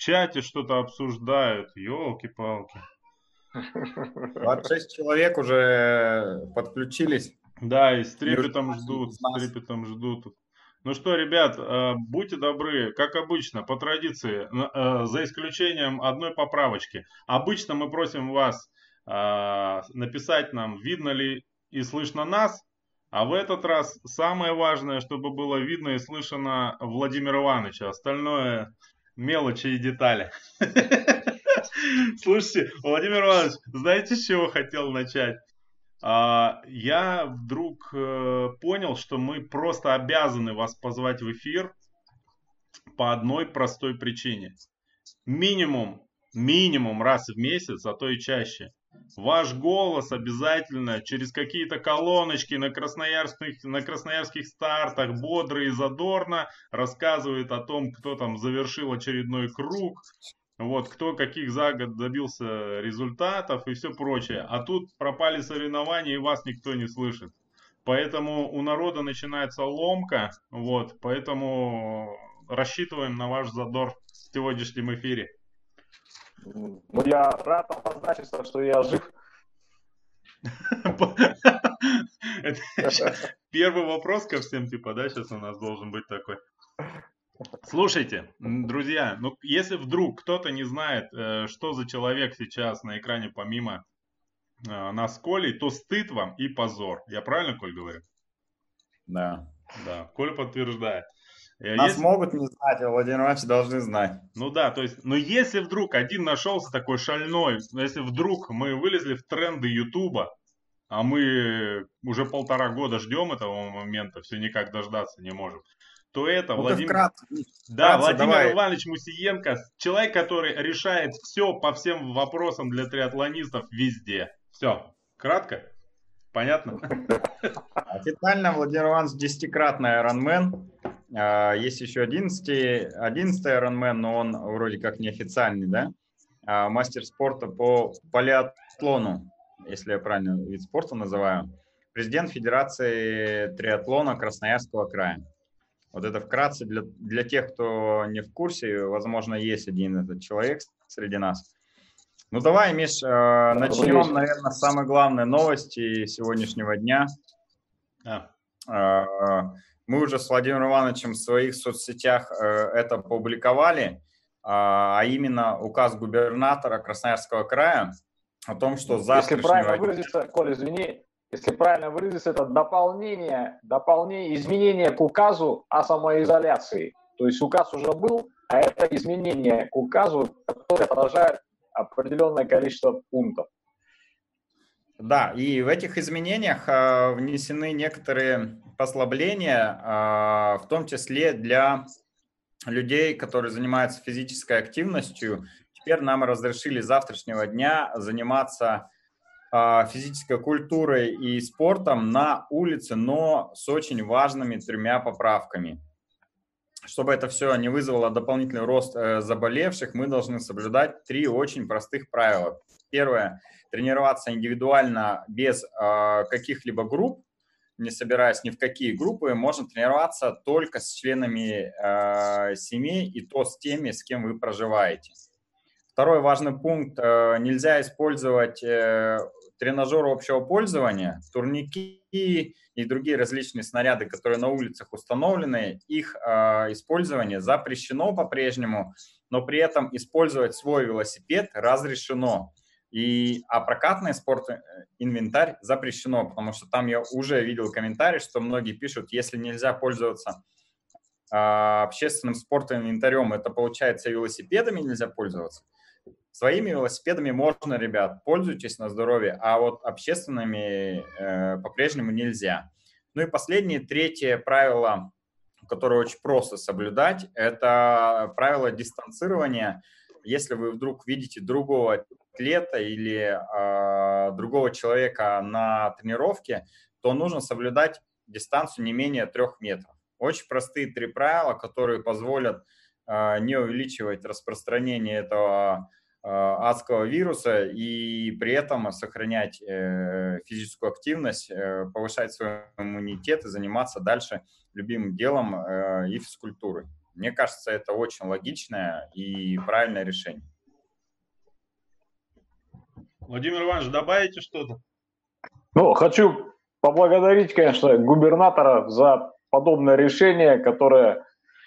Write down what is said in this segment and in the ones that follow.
чате что-то обсуждают. Елки-палки. 26 человек уже подключились. Да, и с трепетом ждут, с трепетом ждут. Ну что, ребят, э, будьте добры, как обычно, по традиции, э, за исключением одной поправочки. Обычно мы просим вас э, написать нам, видно ли и слышно нас, а в этот раз самое важное, чтобы было видно и слышно Владимира Ивановича. Остальное мелочи и детали. Слушайте, Владимир Иванович, знаете, с чего хотел начать? А, я вдруг э, понял, что мы просто обязаны вас позвать в эфир по одной простой причине. Минимум, минимум раз в месяц, а то и чаще. Ваш голос обязательно через какие-то колоночки на красноярских, на красноярских стартах бодро и задорно рассказывает о том, кто там завершил очередной круг, вот, кто каких за год добился результатов и все прочее. А тут пропали соревнования, и вас никто не слышит. Поэтому у народа начинается ломка, вот, поэтому рассчитываем на ваш задор в сегодняшнем эфире. Ну, я рад обозначиться, что я жив. Первый вопрос ко всем, типа, да, сейчас у нас должен быть такой. Слушайте, друзья, ну если вдруг кто-то не знает, э, что за человек сейчас на экране помимо э, нас Колей, то стыд вам и позор. Я правильно, Коль, говорю? Да. Да, Коля подтверждает. Э, нас если... могут не знать, а Владимир Иванович должны знать. Ну да, то есть, но если вдруг один нашелся такой шальной, если вдруг мы вылезли в тренды Ютуба, а мы уже полтора года ждем этого момента, все никак дождаться не можем, то это ну, Владимир... Вкратце, да, вкратце, Владимир давай. Иванович Мусиенко, человек, который решает все по всем вопросам для триатлонистов везде. Все, кратко? Понятно? Официально Владимир Иванович десятикратный Ironman. А, есть еще 11, 11 Ironman, но он вроде как неофициальный, да? А, мастер спорта по полиатлону, если я правильно вид спорта называю. Президент Федерации триатлона Красноярского края. Вот это вкратце для, для тех, кто не в курсе, возможно, есть один этот человек среди нас. Ну давай, Миш, э, начнем, наверное, с самой главной новости сегодняшнего дня. А. Мы уже с Владимиром Ивановичем в своих соцсетях э, это публиковали, э, а именно указ губернатора Красноярского края о том, что завтрашнего... Если правильно выразиться, Коль, извини, если правильно выразиться, это дополнение, дополнение, изменение к указу о самоизоляции. То есть указ уже был, а это изменение к указу, которое отражает определенное количество пунктов. Да, и в этих изменениях э, внесены некоторые послабления, э, в том числе для людей, которые занимаются физической активностью. Теперь нам разрешили с завтрашнего дня заниматься а, физической культурой и спортом на улице, но с очень важными тремя поправками. Чтобы это все не вызвало дополнительный рост э, заболевших, мы должны соблюдать три очень простых правила. Первое – тренироваться индивидуально без э, каких-либо групп, не собираясь ни в какие группы, можно тренироваться только с членами э, семей и то с теми, с кем вы проживаете. Второй важный пункт. Э, нельзя использовать э, тренажеры общего пользования, турники и другие различные снаряды, которые на улицах установлены, их э, использование запрещено по-прежнему, но при этом использовать свой велосипед разрешено. И, а прокатный спорт э, инвентарь запрещено, потому что там я уже видел комментарий, что многие пишут, если нельзя пользоваться э, общественным спортом инвентарем, это получается велосипедами нельзя пользоваться. Своими велосипедами можно, ребят, пользуйтесь на здоровье, а вот общественными э, по-прежнему нельзя. Ну и последнее, третье правило, которое очень просто соблюдать, это правило дистанцирования. Если вы вдруг видите другого атлета или э, другого человека на тренировке, то нужно соблюдать дистанцию не менее трех метров. Очень простые три правила, которые позволят э, не увеличивать распространение этого а, адского вируса и при этом сохранять э, физическую активность, э, повышать свой иммунитет и заниматься дальше любимым делом э, и физкультурой. Мне кажется, это очень логичное и правильное решение. Владимир Иванович, добавите что-то? Ну, хочу поблагодарить, конечно, губернатора за подобное решение, которое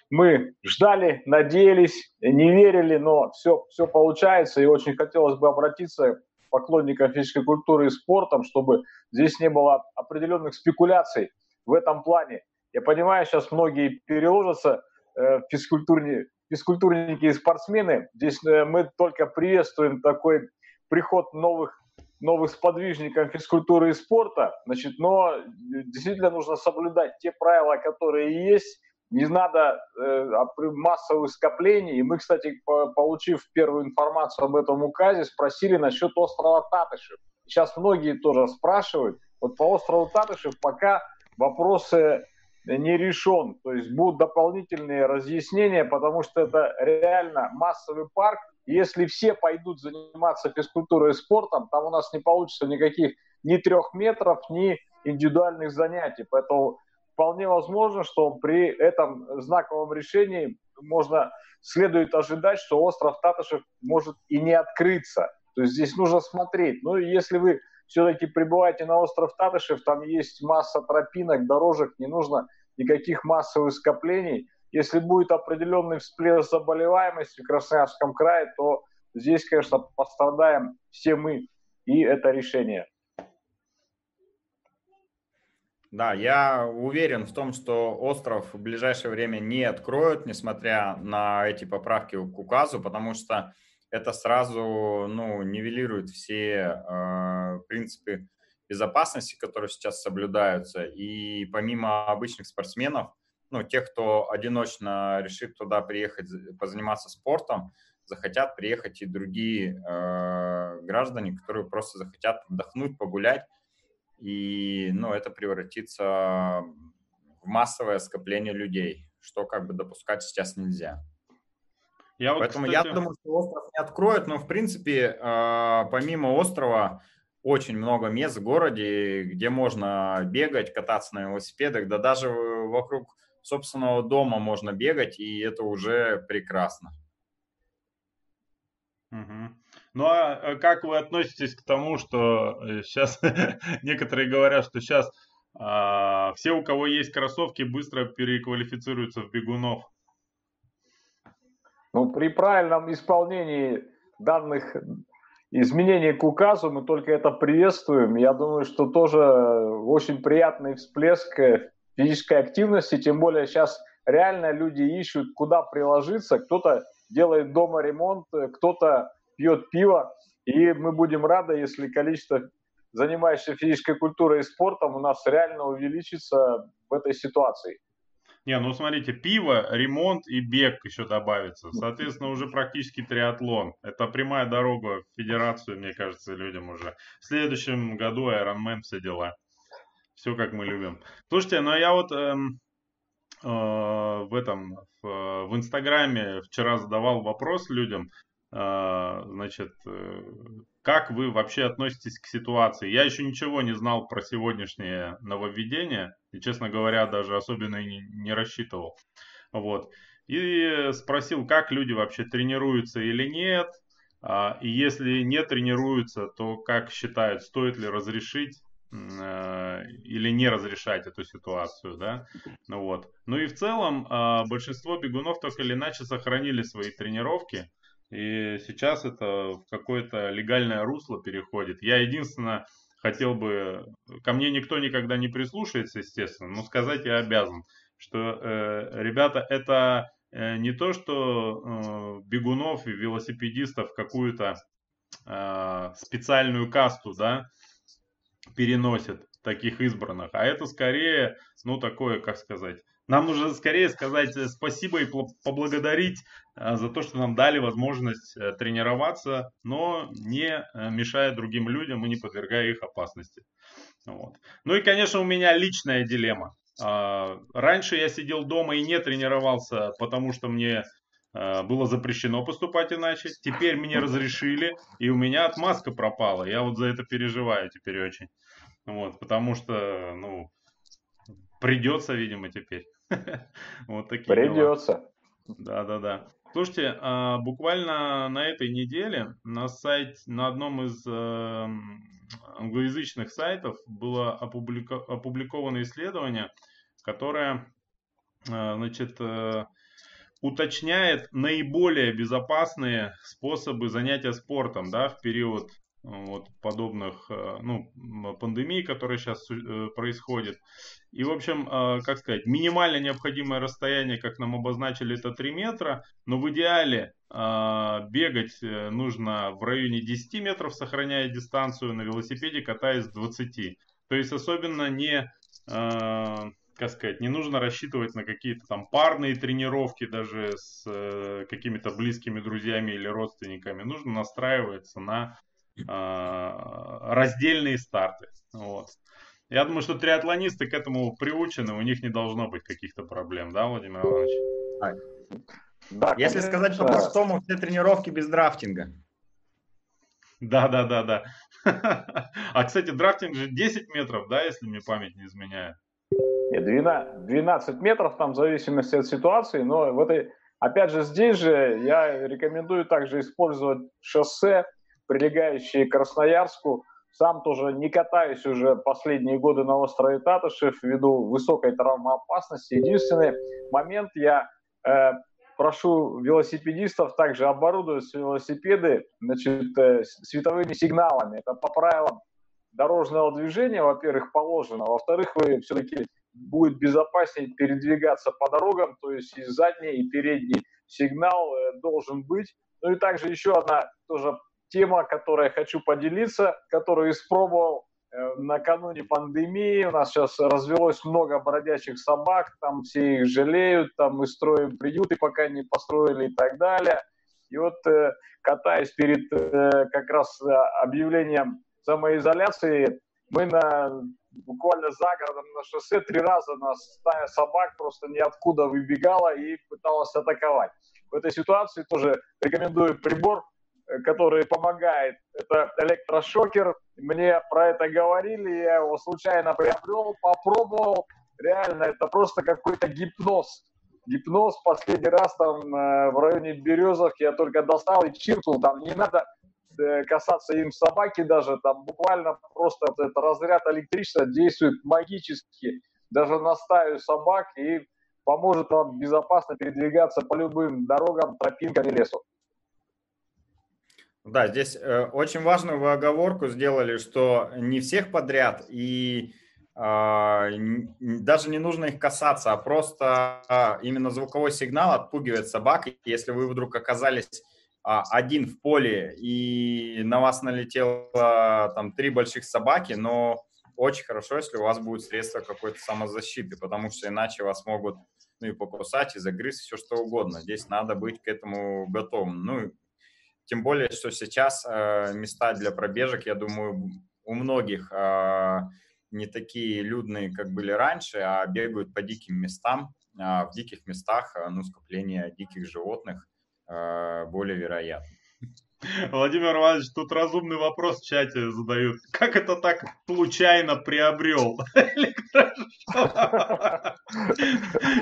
мы ждали, надеялись, не верили, но все, все получается. И очень хотелось бы обратиться к поклонникам физической культуры и спорта, чтобы здесь не было определенных спекуляций в этом плане. Я понимаю, сейчас многие переложатся э, физкультурники, физкультурники и спортсмены. Здесь э, мы только приветствуем такой приход новых новых сподвижников физкультуры и спорта, значит, но э, действительно нужно соблюдать те правила, которые есть, не надо э, массовых скоплений. И мы, кстати, получив первую информацию об этом указе, спросили насчет острова Татышев. Сейчас многие тоже спрашивают. Вот по острову Татышев пока вопросы не решен. То есть будут дополнительные разъяснения, потому что это реально массовый парк. Если все пойдут заниматься физкультурой и спортом, там у нас не получится никаких ни трех метров, ни индивидуальных занятий. Поэтому вполне возможно, что при этом знаковом решении можно следует ожидать, что остров Татышев может и не открыться. То есть здесь нужно смотреть. Ну, если вы все-таки прибываете на остров Татышев, там есть масса тропинок, дорожек, не нужно никаких массовых скоплений. Если будет определенный всплеск заболеваемости в Красноярском крае, то здесь, конечно, пострадаем все мы, и это решение. Да, я уверен в том, что остров в ближайшее время не откроют, несмотря на эти поправки к указу, потому что это сразу ну, нивелирует все э, принципы безопасности, которые сейчас соблюдаются. И помимо обычных спортсменов, ну, тех, кто одиночно решит туда приехать, позаниматься спортом, захотят приехать и другие э, граждане, которые просто захотят отдохнуть, погулять и ну, это превратится в массовое скопление людей, что как бы допускать сейчас нельзя. Я вот, Поэтому кстати... я думаю, что остров не откроют, но в принципе э, помимо острова очень много мест в городе, где можно бегать, кататься на велосипедах, да даже вокруг собственного дома можно бегать, и это уже прекрасно. Угу. Ну а э, как вы относитесь к тому, что сейчас э, некоторые говорят, что сейчас а, все, у кого есть кроссовки, быстро переквалифицируются в бегунов? Ну, при правильном исполнении данных изменений к указу мы только это приветствуем. Я думаю, что тоже очень приятный всплеск э, физической активности, тем более сейчас реально люди ищут, куда приложиться. Кто-то делает дома ремонт, кто-то пьет пиво, и мы будем рады, если количество занимающихся физической культурой и спортом у нас реально увеличится в этой ситуации. Не, ну смотрите, пиво, ремонт и бег еще добавится. Соответственно, уже практически триатлон. Это прямая дорога в федерацию, мне кажется, людям уже. В следующем году Ironman все дела. Все как мы любим. Слушайте, ну я вот эм, э, в этом, в, в Инстаграме вчера задавал вопрос людям. А, значит, э, как вы вообще относитесь к ситуации? Я еще ничего не знал про сегодняшнее нововведение, и, честно говоря, даже особенно и не, не рассчитывал. Вот. И спросил, как люди вообще тренируются или нет, а, и если не тренируются, то как считают, стоит ли разрешить э, или не разрешать эту ситуацию, да, ну вот. Ну и в целом а, большинство бегунов так или иначе сохранили свои тренировки, и сейчас это в какое-то легальное русло переходит. Я единственное хотел бы, ко мне никто никогда не прислушается, естественно, но сказать я обязан, что, э, ребята, это э, не то, что э, бегунов и велосипедистов какую-то э, специальную касту, да, переносят таких избранных, а это скорее, ну, такое, как сказать, нам нужно скорее сказать э, спасибо и поблагодарить э, за то, что нам дали возможность э, тренироваться, но не мешая другим людям и не подвергая их опасности. Вот. Ну и, конечно, у меня личная дилемма. А, раньше я сидел дома и не тренировался, потому что мне было запрещено поступать иначе. Теперь мне разрешили, и у меня отмазка пропала. Я вот за это переживаю теперь очень. Вот, потому что, ну, придется, видимо, теперь. Вот такие Придется. Да, да, да. Слушайте, а, буквально на этой неделе на сайте, на одном из э, англоязычных сайтов было опубликовано исследование, которое, э, значит, э, уточняет наиболее безопасные способы занятия спортом, да, в период вот, подобных э, ну, пандемий, которые сейчас э, происходят. И, в общем, э, как сказать, минимально необходимое расстояние, как нам обозначили, это 3 метра, но в идеале бегать нужно в районе 10 метров, сохраняя дистанцию, на велосипеде катаясь 20. То есть особенно не, как сказать, не нужно рассчитывать на какие-то там парные тренировки даже с какими-то близкими друзьями или родственниками. Нужно настраиваться на а, раздельные старты. Вот. Я думаю, что триатлонисты к этому приучены, у них не должно быть каких-то проблем, да, Владимир Иванович? Да, Если конечно. сказать по-простому, все тренировки без драфтинга. Да, да, да, да. А, кстати, драфтинг же 10 метров, да, если мне память не изменяет? 12 метров, там в зависимости от ситуации, но в этой, опять же, здесь же я рекомендую также использовать шоссе, прилегающие к Красноярску. Сам тоже не катаюсь уже последние годы на острове Татышев ввиду высокой травмоопасности. Единственный момент я э, прошу велосипедистов также оборудовать велосипеды значит, э, световыми сигналами. Это по правилам дорожного движения, во-первых, положено. Во-вторых, вы все-таки будет безопаснее передвигаться по дорогам, то есть и задний, и передний сигнал э, должен быть. Ну и также еще одна тоже тема, которой хочу поделиться, которую испробовал э, накануне пандемии. У нас сейчас развелось много бродячих собак, там все их жалеют, там мы строим приюты, пока не построили и так далее. И вот э, катаясь перед как раз объявлением самоизоляции, мы на, буквально за городом на шоссе три раза нас стая собак просто ниоткуда выбегала и пыталась атаковать. В этой ситуации тоже рекомендую прибор Э, который помогает. Это электрошокер. Мне про это говорили, я его случайно приобрел, попробовал. Реально, это просто какой-то гипноз. Гипноз последний раз там э, в районе Березовки я только достал и чиркнул. Там не надо касаться им собаки даже. Там буквально просто этот разряд электричества действует магически. Даже на собак и поможет вам безопасно передвигаться по любым дорогам, тропинкам и лесу. Да, здесь э, очень важную вы оговорку сделали, что не всех подряд и э, даже не нужно их касаться, а просто э, именно звуковой сигнал отпугивает собак. Если вы вдруг оказались э, один в поле и на вас налетело там три больших собаки, но очень хорошо, если у вас будет средство какой-то самозащиты, потому что иначе вас могут ну, и покусать, и загрызть, все что угодно. Здесь надо быть к этому готовым. Ну, тем более, что сейчас э, места для пробежек, я думаю, у многих э, не такие людные, как были раньше, а бегают по диким местам. А в диких местах э, ну, скопление диких животных э, более вероятно. Владимир Иванович, тут разумный вопрос в чате задают. Как это так случайно приобрел?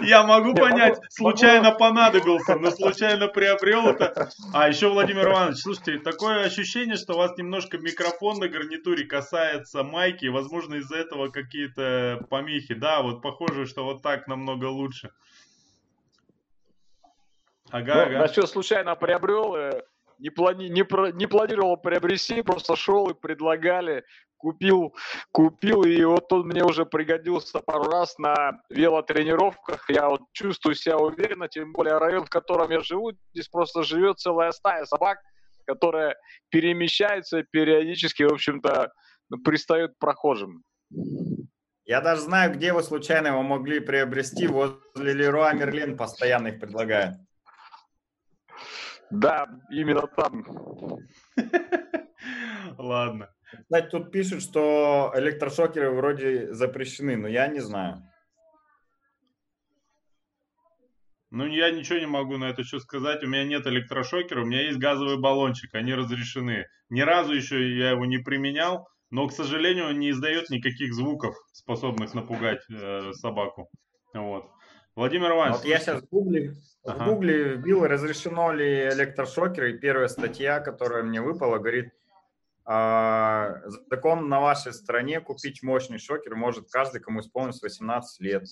Я могу понять, случайно понадобился, но случайно приобрел это. А еще, Владимир Иванович, слушайте, такое ощущение, что у вас немножко микрофон на гарнитуре касается майки, возможно, из-за этого какие-то помехи. Да, вот похоже, что вот так намного лучше. Ага, ну, ага. Насчет случайно приобрел, э, не, плани, не, про, не планировал приобрести, просто шел и предлагали, купил, купил, и вот он мне уже пригодился пару раз на велотренировках. Я вот чувствую себя уверенно, тем более район, в котором я живу, здесь просто живет целая стая собак, которая перемещается периодически, в общем-то, пристает к прохожим. Я даже знаю, где вы случайно его могли приобрести. Возле Леруа Мерлен постоянно их предлагают. Да, именно там. Ладно. Кстати, тут пишут, что электрошокеры вроде запрещены, но я не знаю. Ну, я ничего не могу на это счет сказать. У меня нет электрошокера, у меня есть газовый баллончик, они разрешены. Ни разу еще я его не применял, но, к сожалению, он не издает никаких звуков, способных напугать э, собаку. Вот. Владимир Иванович, вот я сейчас в гугле, ага. в гугле вбил, разрешено ли электрошокеры, и первая статья, которая мне выпала, говорит, а, закон на вашей стране купить мощный шокер может каждый, кому исполнилось 18 лет.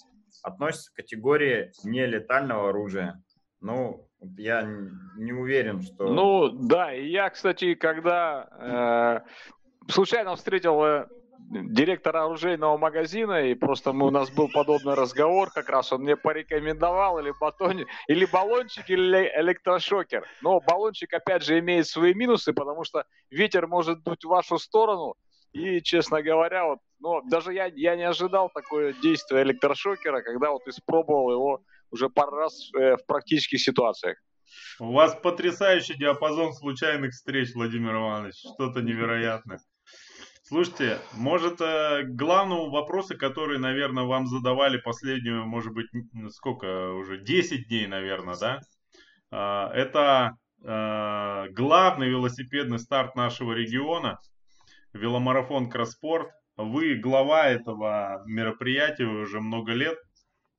Относится к категории нелетального оружия. Ну, я не уверен, что... Ну, да, и я, кстати, когда э, случайно встретил э, директора оружейного магазина, и просто мы, у нас был подобный разговор, как раз он мне порекомендовал или батон, или баллончик, или электрошокер. Но баллончик, опять же, имеет свои минусы, потому что ветер может дуть в вашу сторону, и, честно говоря, вот, ну, даже я, я не ожидал такое действие электрошокера, когда вот испробовал его уже пару раз э, в практических ситуациях. У вас потрясающий диапазон случайных встреч, Владимир Иванович. Что-то невероятное. Слушайте, может, э, к главному вопросу, который, наверное, вам задавали последнюю, может быть, сколько уже, 10 дней, наверное, да? А, это э, главный велосипедный старт нашего региона, веломарафон Кросспорт. Вы глава этого мероприятия уже много лет.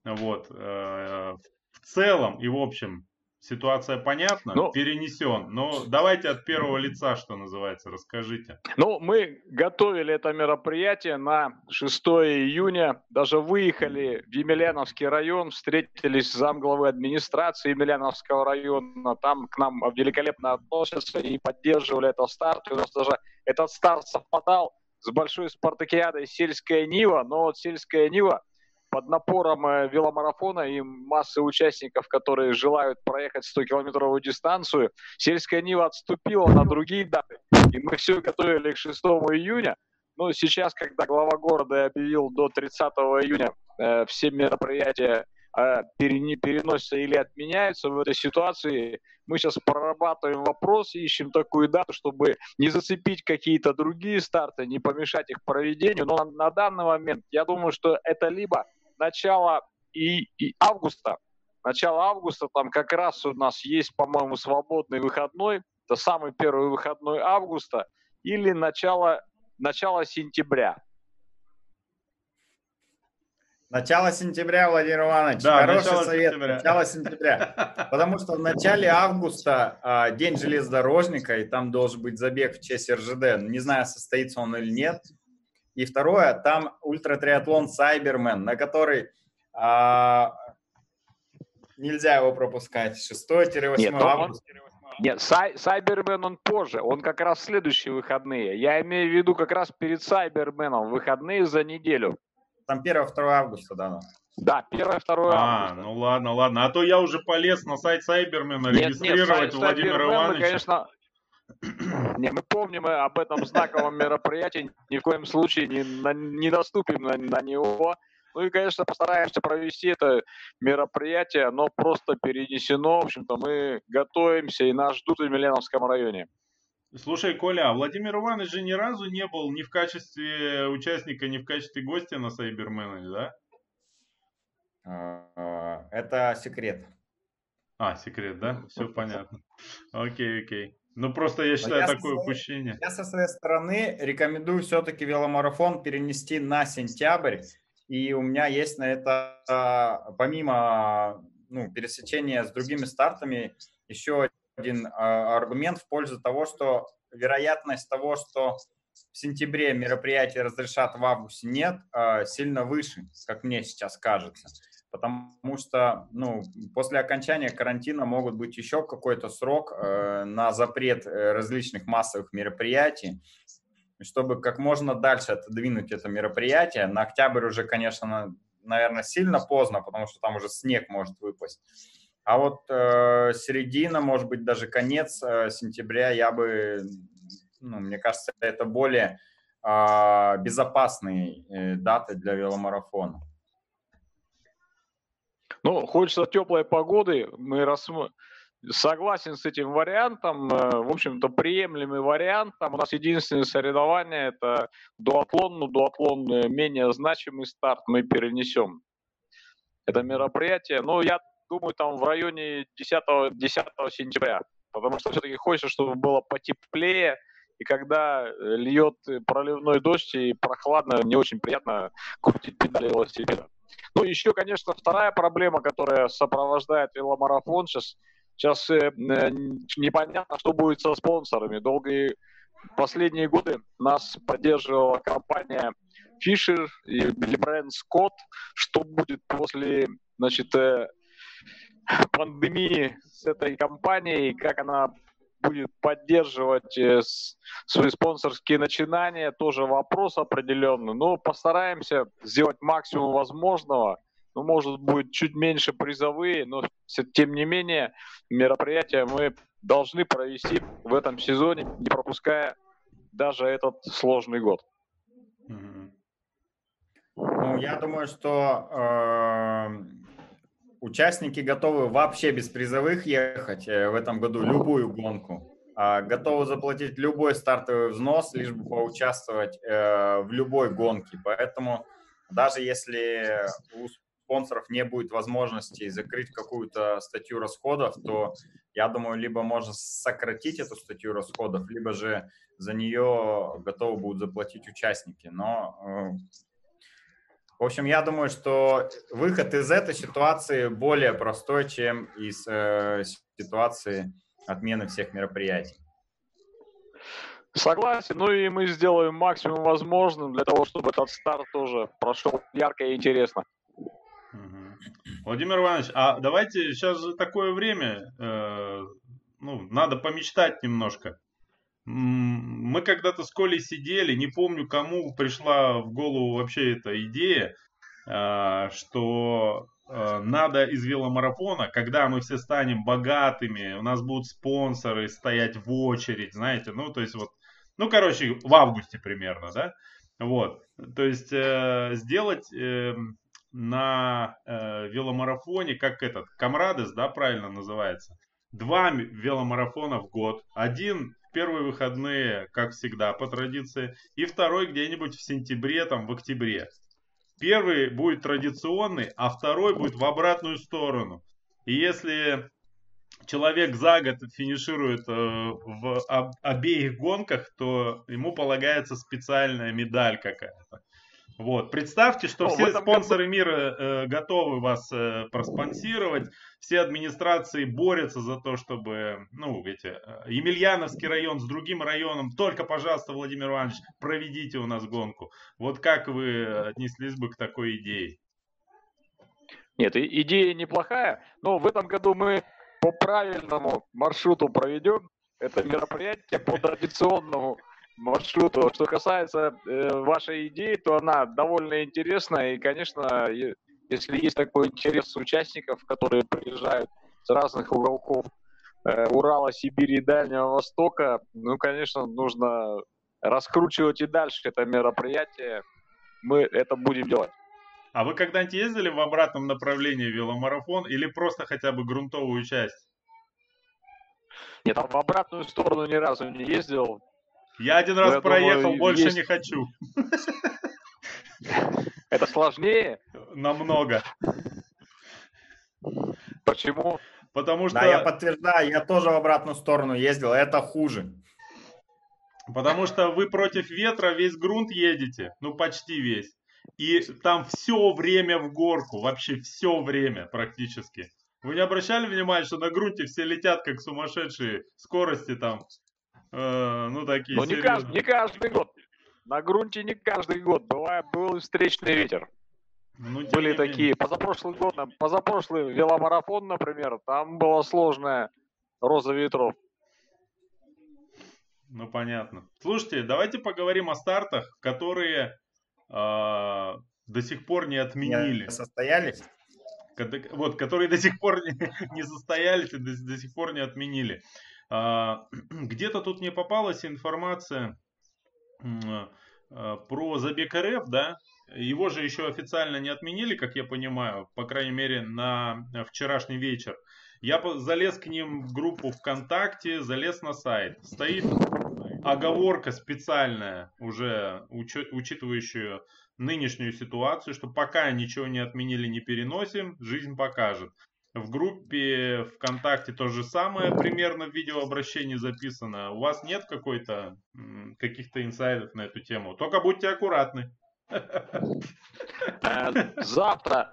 Вот. Э, в целом и в общем, Ситуация понятна, ну, перенесен. Но давайте от первого лица, что называется, расскажите. Ну, мы готовили это мероприятие на 6 июня. Даже выехали в Емельяновский район, встретились с замглавы администрации Емельяновского района. Там к нам великолепно относятся и поддерживали этот старт. И у нас даже этот старт совпадал с большой спартакиадой «Сельская Нива». Но вот «Сельская Нива» под напором э, веломарафона и массы участников, которые желают проехать 100-километровую дистанцию, сельская Нива отступила на другие даты. И мы все готовили к 6 июня. Но сейчас, когда глава города объявил до 30 июня э, все мероприятия э, переносятся или отменяются в этой ситуации, мы сейчас прорабатываем вопрос, ищем такую дату, чтобы не зацепить какие-то другие старты, не помешать их проведению. Но на, на данный момент я думаю, что это либо начала и, и августа, начало августа, там как раз у нас есть, по-моему, свободный выходной, это самый первый выходной августа, или начало, начало сентября. Начало сентября, Владимир Иванович. Да, Хороший начало совет. Сентября. Начало сентября. Потому что в начале августа а, день железнодорожника, и там должен быть забег в честь РЖД. Не знаю, состоится он или нет. И второе, там ультратриатлон Сайбермен, на который а, нельзя его пропускать. 6-8 августа. Нет, сай, Сайбермен он позже, он как раз следующие выходные. Я имею в виду как раз перед Сайберменом, выходные за неделю. Там 1-2 августа, да. Да, 1-2 а, августа. ну ладно, ладно. А то я уже полез на сайт Сайбермена регистрировать нет, Владимира Ивановича. конечно, не, мы помним об этом знаковом мероприятии, ни в коем случае не, на, не доступим на, на него. Ну и, конечно, постараемся провести это мероприятие, оно просто перенесено. В общем-то, мы готовимся и нас ждут в Емельяновском районе. Слушай, Коля, а Владимир Иванович же ни разу не был ни в качестве участника, ни в качестве гостя на Сайбермене, да? А, это секрет. А, секрет, да? Все понятно. Окей, окей. Ну, просто я считаю я такое своей, упущение. Я со своей стороны рекомендую все-таки веломарафон перенести на сентябрь. И у меня есть на это, а, помимо ну, пересечения с другими стартами, еще один а, аргумент в пользу того, что вероятность того, что в сентябре мероприятие разрешат в августе нет, а, сильно выше, как мне сейчас кажется потому что ну, после окончания карантина могут быть еще какой-то срок э, на запрет э, различных массовых мероприятий, чтобы как можно дальше отодвинуть это мероприятие. На октябрь уже, конечно, наверное, сильно поздно, потому что там уже снег может выпасть. А вот э, середина, может быть, даже конец э, сентября я бы, ну, мне кажется, это более э, безопасные э, даты для веломарафона. Ну, хочется теплой погоды. Мы рассмотрим согласен с этим вариантом. Э, в общем-то, приемлемый вариант. Там у нас единственное соревнование – это дуатлон. Но дуатлон э, менее значимый старт мы перенесем. Это мероприятие. Но я думаю, там в районе 10, 10 сентября. Потому что все-таки хочется, чтобы было потеплее. И когда льет проливной дождь и прохладно, мне очень приятно крутить педали велосипеда. Ну, еще, конечно, вторая проблема, которая сопровождает веломарафон сейчас, сейчас э, непонятно, что будет со спонсорами. Долгие последние годы нас поддерживала компания Fisher и бренд Scott. Что будет после значит, э, пандемии с этой компанией, как она будет поддерживать э, свои спонсорские начинания, тоже вопрос определенный. Но постараемся сделать максимум возможного. Ну, может, будет чуть меньше призовые, но тем не менее мероприятия мы должны провести в этом сезоне, не пропуская даже этот сложный год. Ну, я думаю, что э, участники готовы вообще без призовых ехать э, в этом году любую гонку. Э, готовы заплатить любой стартовый взнос, лишь бы поучаствовать э, в любой гонке. Поэтому даже если у спонсоров не будет возможности закрыть какую-то статью расходов, то я думаю, либо можно сократить эту статью расходов, либо же за нее готовы будут заплатить участники. Но, э, в общем, я думаю, что выход из этой ситуации более простой, чем из э, ситуации отмены всех мероприятий. Согласен. Ну и мы сделаем максимум возможным для того, чтобы этот старт тоже прошел ярко и интересно. Владимир Иванович, а давайте сейчас же такое время, э, ну, надо помечтать немножко. Мы когда-то с Колей сидели, не помню, кому пришла в голову вообще эта идея, э, что э, надо из веломарафона, когда мы все станем богатыми, у нас будут спонсоры стоять в очередь, знаете, ну, то есть вот, ну, короче, в августе примерно, да, вот, то есть э, сделать э, на э, веломарафоне, как этот, Камрадес, да, правильно называется, два веломарафона в год. Один первые выходные, как всегда, по традиции, и второй где-нибудь в сентябре, там, в октябре. Первый будет традиционный, а второй будет в обратную сторону. И если человек за год финиширует э, в об, обеих гонках, то ему полагается специальная медаль какая-то. Вот. Представьте, что все спонсоры мира э, готовы вас э, проспонсировать, все администрации борются за то, чтобы, ну, эти, э, Емельяновский район с другим районом, только, пожалуйста, Владимир Иванович, проведите у нас гонку. Вот как вы отнеслись бы к такой идее? Нет, идея неплохая, но в этом году мы по правильному маршруту проведем это мероприятие, по традиционному маршруту. Что касается э, вашей идеи, то она довольно интересная. И, конечно, если есть такой интерес участников, которые приезжают с разных уголков э, Урала, Сибири и Дальнего Востока, ну, конечно, нужно раскручивать и дальше это мероприятие. Мы это будем делать. А вы когда-нибудь ездили в обратном направлении веломарафон или просто хотя бы грунтовую часть? Нет, в обратную сторону ни разу не ездил. Я один раз я проехал, думаю, больше есть... не хочу. Это сложнее? Намного. Почему? Потому что... Да, я подтверждаю, я тоже в обратную сторону ездил, это хуже. Потому что вы против ветра весь грунт едете, ну почти весь. И там все время в горку, вообще все время практически. Вы не обращали внимания, что на грунте все летят как сумасшедшие, скорости там Э, ну, такие Но не каждый, не каждый год. На грунте не каждый год. Бывает, был встречный ветер. Ну, Были такие, позапрошлый год, позапрошлый веломарафон, например, там была сложная роза ветров. Ну, понятно. Слушайте, давайте поговорим о стартах, которые э, до сих пор не отменили. Не состоялись? Вот, которые до сих пор не, не состоялись и до, до сих пор не отменили. А, где-то тут мне попалась информация а, про забег РФ, да, его же еще официально не отменили, как я понимаю, по крайней мере на вчерашний вечер. Я залез к ним в группу ВКонтакте, залез на сайт. Стоит оговорка специальная, уже учитывающая нынешнюю ситуацию, что пока ничего не отменили, не переносим, жизнь покажет. В группе ВКонтакте то же самое, примерно в видеообращении записано. У вас нет какой-то каких-то инсайдов на эту тему? Только будьте аккуратны. Э, завтра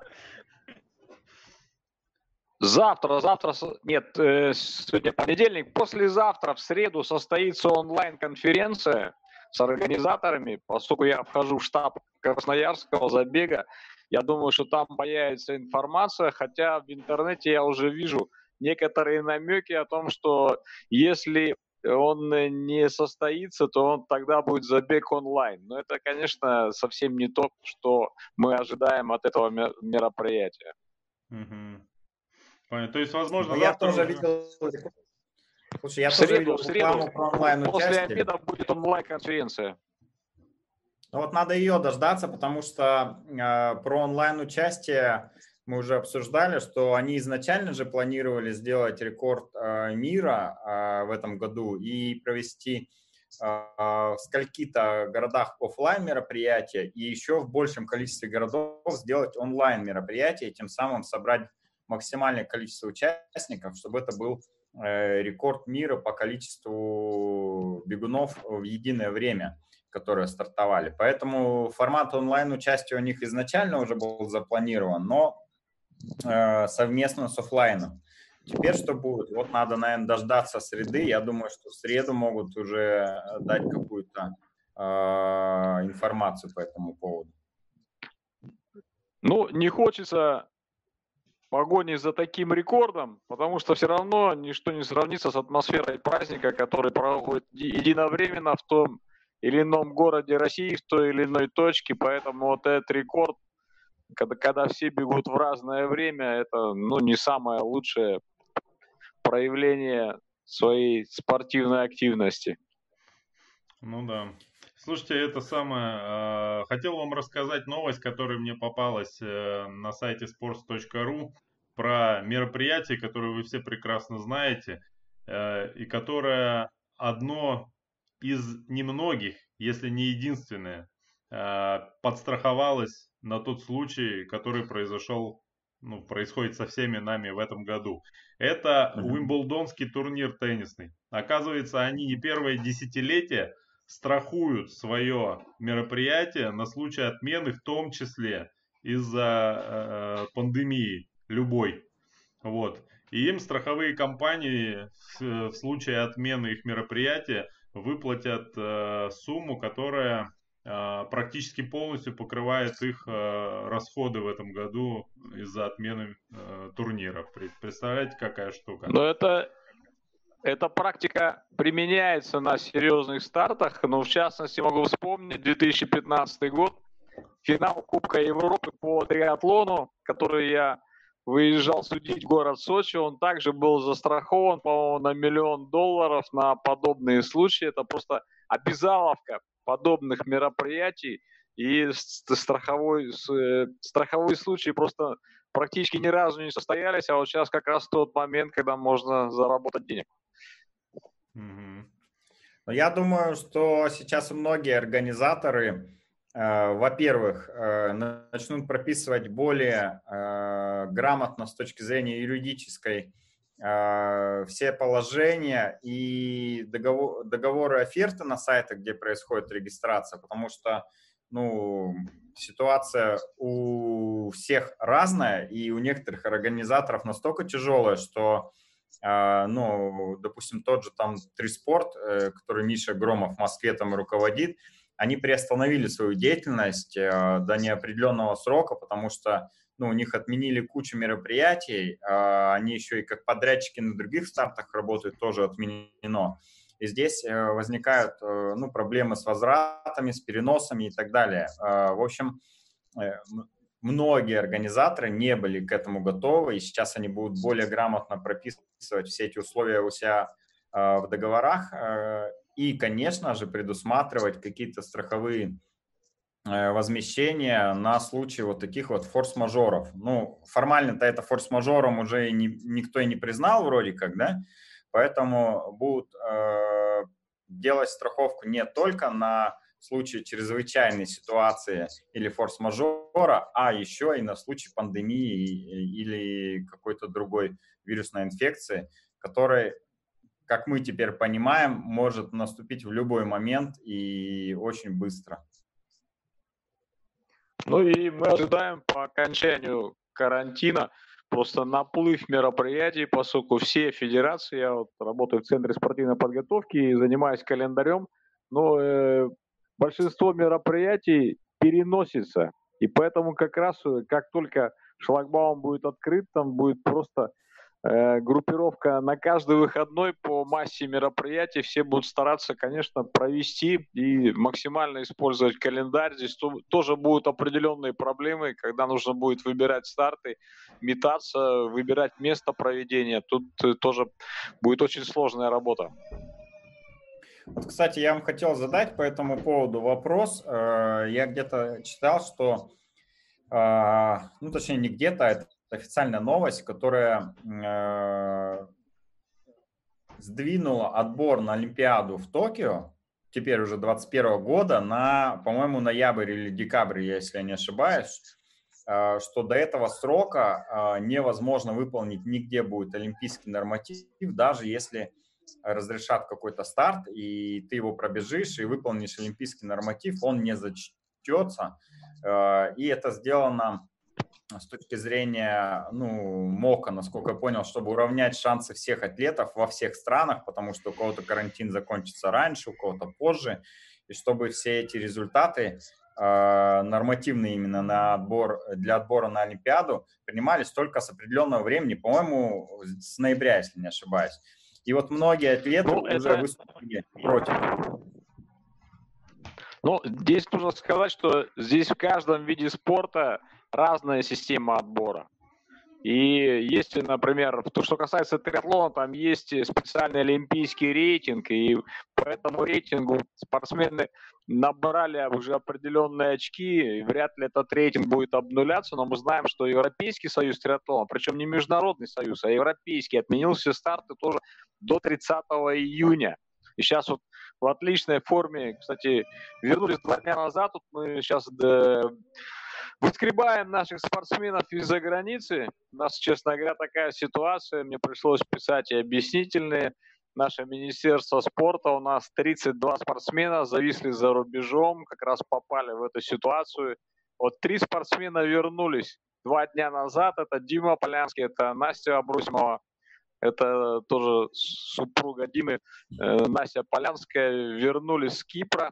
Завтра, завтра, нет, э, сегодня понедельник, послезавтра, в среду состоится онлайн-конференция с организаторами, поскольку я вхожу в штаб Красноярского забега, я думаю, что там появится информация, хотя в интернете я уже вижу некоторые намеки о том, что если он не состоится, то он тогда будет забег онлайн. Но это, конечно, совсем не то, что мы ожидаем от этого мероприятия. Угу. Понятно. То есть, возможно, Но я тоже уже... видел... Слушай, я в тоже среду, видел в среду, про онлайн После обеда будет онлайн-конференция. Ну вот надо ее дождаться, потому что э, про онлайн-участие мы уже обсуждали, что они изначально же планировали сделать рекорд э, мира э, в этом году и провести э, в скольки-то городах офлайн мероприятия и еще в большем количестве городов сделать онлайн мероприятия, тем самым собрать максимальное количество участников, чтобы это был э, рекорд мира по количеству бегунов в единое время, которые стартовали. Поэтому формат онлайн-участия у них изначально уже был запланирован, но э, совместно с офлайном. Теперь что будет? Вот надо, наверное, дождаться среды. Я думаю, что в среду могут уже дать какую-то э, информацию по этому поводу. Ну, не хочется погони за таким рекордом, потому что все равно ничто не сравнится с атмосферой праздника, который проходит единовременно в том или ином городе России, в той или иной точке, поэтому вот этот рекорд, когда, когда все бегут в разное время, это ну, не самое лучшее проявление своей спортивной активности. Ну да. Слушайте, это самое. Э, хотел вам рассказать новость, которая мне попалась э, на сайте sports.ru про мероприятие, которое вы все прекрасно знаете, э, и которое одно из немногих, если не единственное, подстраховалось на тот случай, который произошел, ну, происходит со всеми нами в этом году. Это Уимблдонский турнир теннисный. Оказывается, они не первое десятилетие страхуют свое мероприятие на случай отмены, в том числе из-за э, пандемии любой. Вот. И им страховые компании в, в случае отмены их мероприятия выплатят э, сумму, которая э, практически полностью покрывает их э, расходы в этом году из-за отмены турнира. Представляете, какая штука? Но это эта практика применяется на серьезных стартах, но в частности могу вспомнить 2015 год, финал Кубка Европы по триатлону, который я выезжал судить город Сочи, он также был застрахован, по-моему, на миллион долларов на подобные случаи. Это просто обязаловка подобных мероприятий, и страховой, э, страховые случаи просто практически ни разу не состоялись, а вот сейчас как раз тот момент, когда можно заработать денег. Но я думаю, что сейчас многие организаторы, во-первых, э, начнут прописывать более э, грамотно с точки зрения юридической э, все положения и договор, договоры оферты на сайтах, где происходит регистрация, потому что ну, ситуация у всех разная, и у некоторых организаторов настолько тяжелая, что ну, допустим, тот же там Триспорт, э, который Миша Громов в Москве там руководит, они приостановили свою деятельность э, до неопределенного срока, потому что ну, у них отменили кучу мероприятий, а они еще и как подрядчики на других стартах работают, тоже отменено. И здесь э, возникают ну, проблемы с возвратами, с переносами и так далее. А, в общем, многие организаторы не были к этому готовы, и сейчас они будут более грамотно прописывать все эти условия у себя э, в договорах э, и, конечно же, предусматривать какие-то страховые э, возмещения на случай вот таких вот форс-мажоров. Ну, формально-то это форс-мажором уже не, никто и не признал вроде как, да, поэтому будут э, делать страховку не только на в случае чрезвычайной ситуации или форс-мажора, а еще и на случай пандемии или какой-то другой вирусной инфекции, которая, как мы теперь понимаем, может наступить в любой момент и очень быстро. Ну и мы ожидаем по окончанию карантина просто наплыв мероприятий, поскольку все федерации, я вот работаю в Центре спортивной подготовки и занимаюсь календарем, но э, большинство мероприятий переносится. И поэтому как раз, э, как только шлагбаум будет открыт, там будет просто группировка на каждый выходной по массе мероприятий. Все будут стараться, конечно, провести и максимально использовать календарь. Здесь тоже будут определенные проблемы, когда нужно будет выбирать старты, метаться, выбирать место проведения. Тут э, тоже будет очень сложная работа. Вот, кстати, я вам хотел задать по этому поводу вопрос. Э, я где-то читал, что, ну, точнее, не где-то, а это официальная новость, которая э, сдвинула отбор на Олимпиаду в Токио, теперь уже 21 года, на, по-моему, ноябрь или декабрь, если я не ошибаюсь, э, что до этого срока э, невозможно выполнить нигде будет олимпийский норматив, даже если разрешат какой-то старт, и ты его пробежишь и выполнишь олимпийский норматив, он не зачтется. Э, и это сделано с точки зрения ну, МОКа, насколько я понял, чтобы уравнять шансы всех атлетов во всех странах, потому что у кого-то карантин закончится раньше, у кого-то позже, и чтобы все эти результаты э, нормативные именно на отбор, для отбора на Олимпиаду принимались только с определенного времени, по-моему, с ноября, если не ошибаюсь. И вот многие атлеты ну, уже это... выступили против. Ну, здесь нужно сказать, что здесь в каждом виде спорта разная система отбора. И если, например, то, что касается триатлона, там есть специальный олимпийский рейтинг, и по этому рейтингу спортсмены набрали уже определенные очки, и вряд ли этот рейтинг будет обнуляться, но мы знаем, что Европейский союз триатлона, причем не международный союз, а европейский, отменил все старты тоже до 30 июня. И сейчас вот в отличной форме, кстати, вернулись два дня назад, тут мы сейчас э, Выскребаем наших спортсменов из-за границы. У нас, честно говоря, такая ситуация. Мне пришлось писать и объяснительные. Наше Министерство спорта, у нас 32 спортсмена зависли за рубежом, как раз попали в эту ситуацию. Вот три спортсмена вернулись два дня назад. Это Дима Полянский, это Настя Абрусимова, это тоже супруга Димы, э, Настя Полянская, вернулись с Кипра.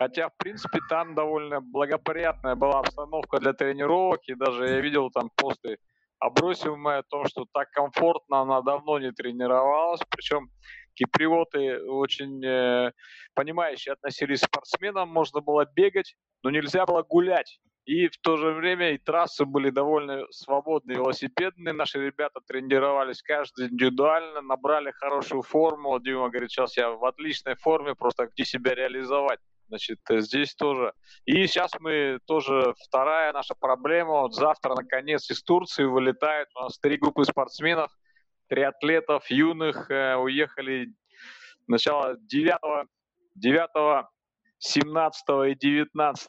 Хотя, в принципе, там довольно благоприятная была обстановка для тренировок, и даже я видел там посты Абросимой о том, что так комфортно она давно не тренировалась, причем киприоты очень э, понимающие относились к спортсменам, можно было бегать, но нельзя было гулять. И в то же время и трассы были довольно свободные, велосипедные. Наши ребята тренировались каждый индивидуально, набрали хорошую форму. Дима говорит, сейчас я в отличной форме, просто где себя реализовать. Значит, э, здесь тоже. И сейчас мы тоже, вторая наша проблема, вот завтра, наконец, из Турции вылетает у нас три группы спортсменов, три атлетов юных э, уехали сначала 9, 9, 17 и 19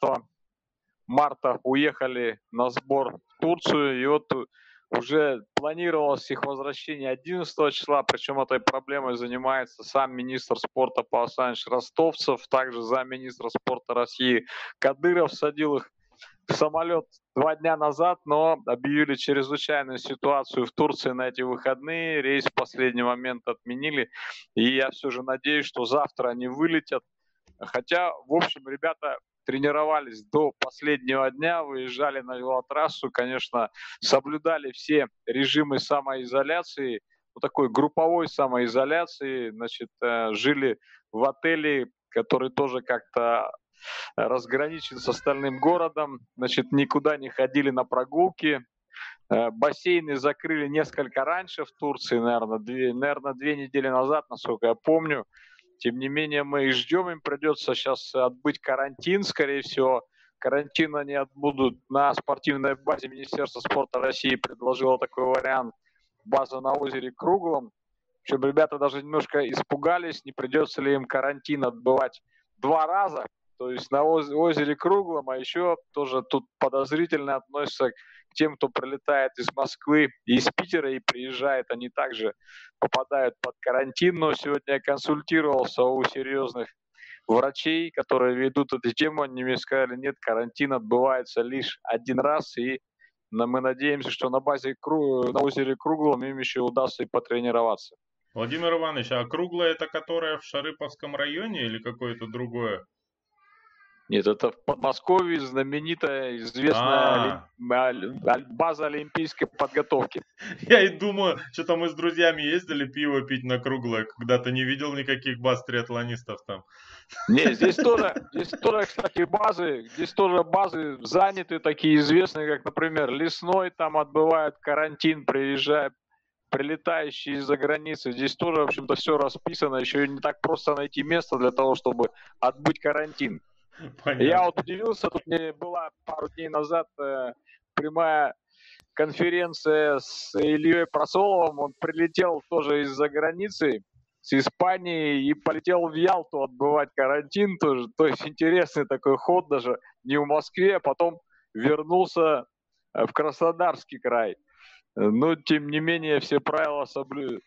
марта уехали на сбор в Турцию, и вот уже планировалось их возвращение 11 числа, причем этой проблемой занимается сам министр спорта Павел Александрович Ростовцев, также замминистра спорта России Кадыров садил их в самолет два дня назад, но объявили чрезвычайную ситуацию в Турции на эти выходные, рейс в последний момент отменили, и я все же надеюсь, что завтра они вылетят, Хотя, в общем, ребята тренировались до последнего дня, выезжали на велотрассу, конечно, соблюдали все режимы самоизоляции, ну, такой групповой самоизоляции, значит, э, жили в отеле, который тоже как-то разграничен с остальным городом, значит, никуда не ходили на прогулки, э, Бассейны закрыли несколько раньше в Турции, наверное, две, наверное, две недели назад, насколько я помню. Тем не менее, мы их ждем, им придется сейчас отбыть карантин, скорее всего. Карантин они отбудут на спортивной базе Министерства спорта России, предложило такой вариант. База на озере Круглом. Причем ребята даже немножко испугались, не придется ли им карантин отбывать два раза, то есть на озере Круглом, а еще тоже тут подозрительно относятся к тем, кто прилетает из Москвы и из Питера и приезжает, они также попадают под карантин. Но сегодня я консультировался у серьезных врачей, которые ведут эту тему, они мне сказали, нет, карантин отбывается лишь один раз, и мы надеемся, что на базе на озере Круглом им еще удастся и потренироваться. Владимир Иванович, а Круглое это которое в Шарыповском районе или какое-то другое? Нет, это в Подмосковье знаменитая, известная а. база олимпийской подготовки. Я и думаю, что-то мы с друзьями ездили пиво пить на круглое. Когда-то не видел никаких баз триатлонистов там. Не, здесь тоже, здесь тоже, кстати, базы, здесь тоже базы заняты, такие известные, как, например, Лесной, там отбывает карантин, приезжая, прилетающие из-за границы. Здесь тоже, в общем-то, все расписано. Еще не так просто найти место для того, чтобы отбыть карантин. Понятно. Я вот удивился, тут мне была пару дней назад э, прямая конференция с Ильей Просоловым. Он прилетел тоже из-за границы, с Испании, и полетел в Ялту отбывать карантин тоже. То есть интересный такой ход даже не в Москве, а потом вернулся э, в Краснодарский край. Но, тем не менее, все правила соблю...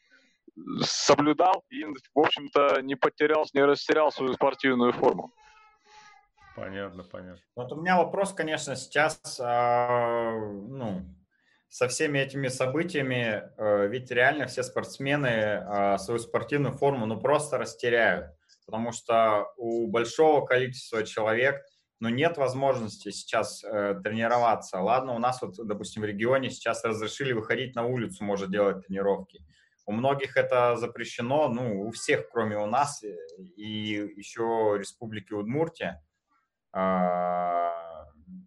соблюдал и, в общем-то, не потерял, не растерял свою спортивную форму. Понятно, понятно. Вот у меня вопрос, конечно, сейчас, а, ну, со всеми этими событиями, э, ведь реально все спортсмены а, свою спортивную форму, ну, просто растеряют, потому что у большого количества человек, ну, нет возможности сейчас э, тренироваться. Ладно, у нас вот, допустим, в регионе сейчас разрешили выходить на улицу, может делать тренировки. У многих это запрещено, ну, у всех, кроме у нас и еще Республики Удмуртия. А,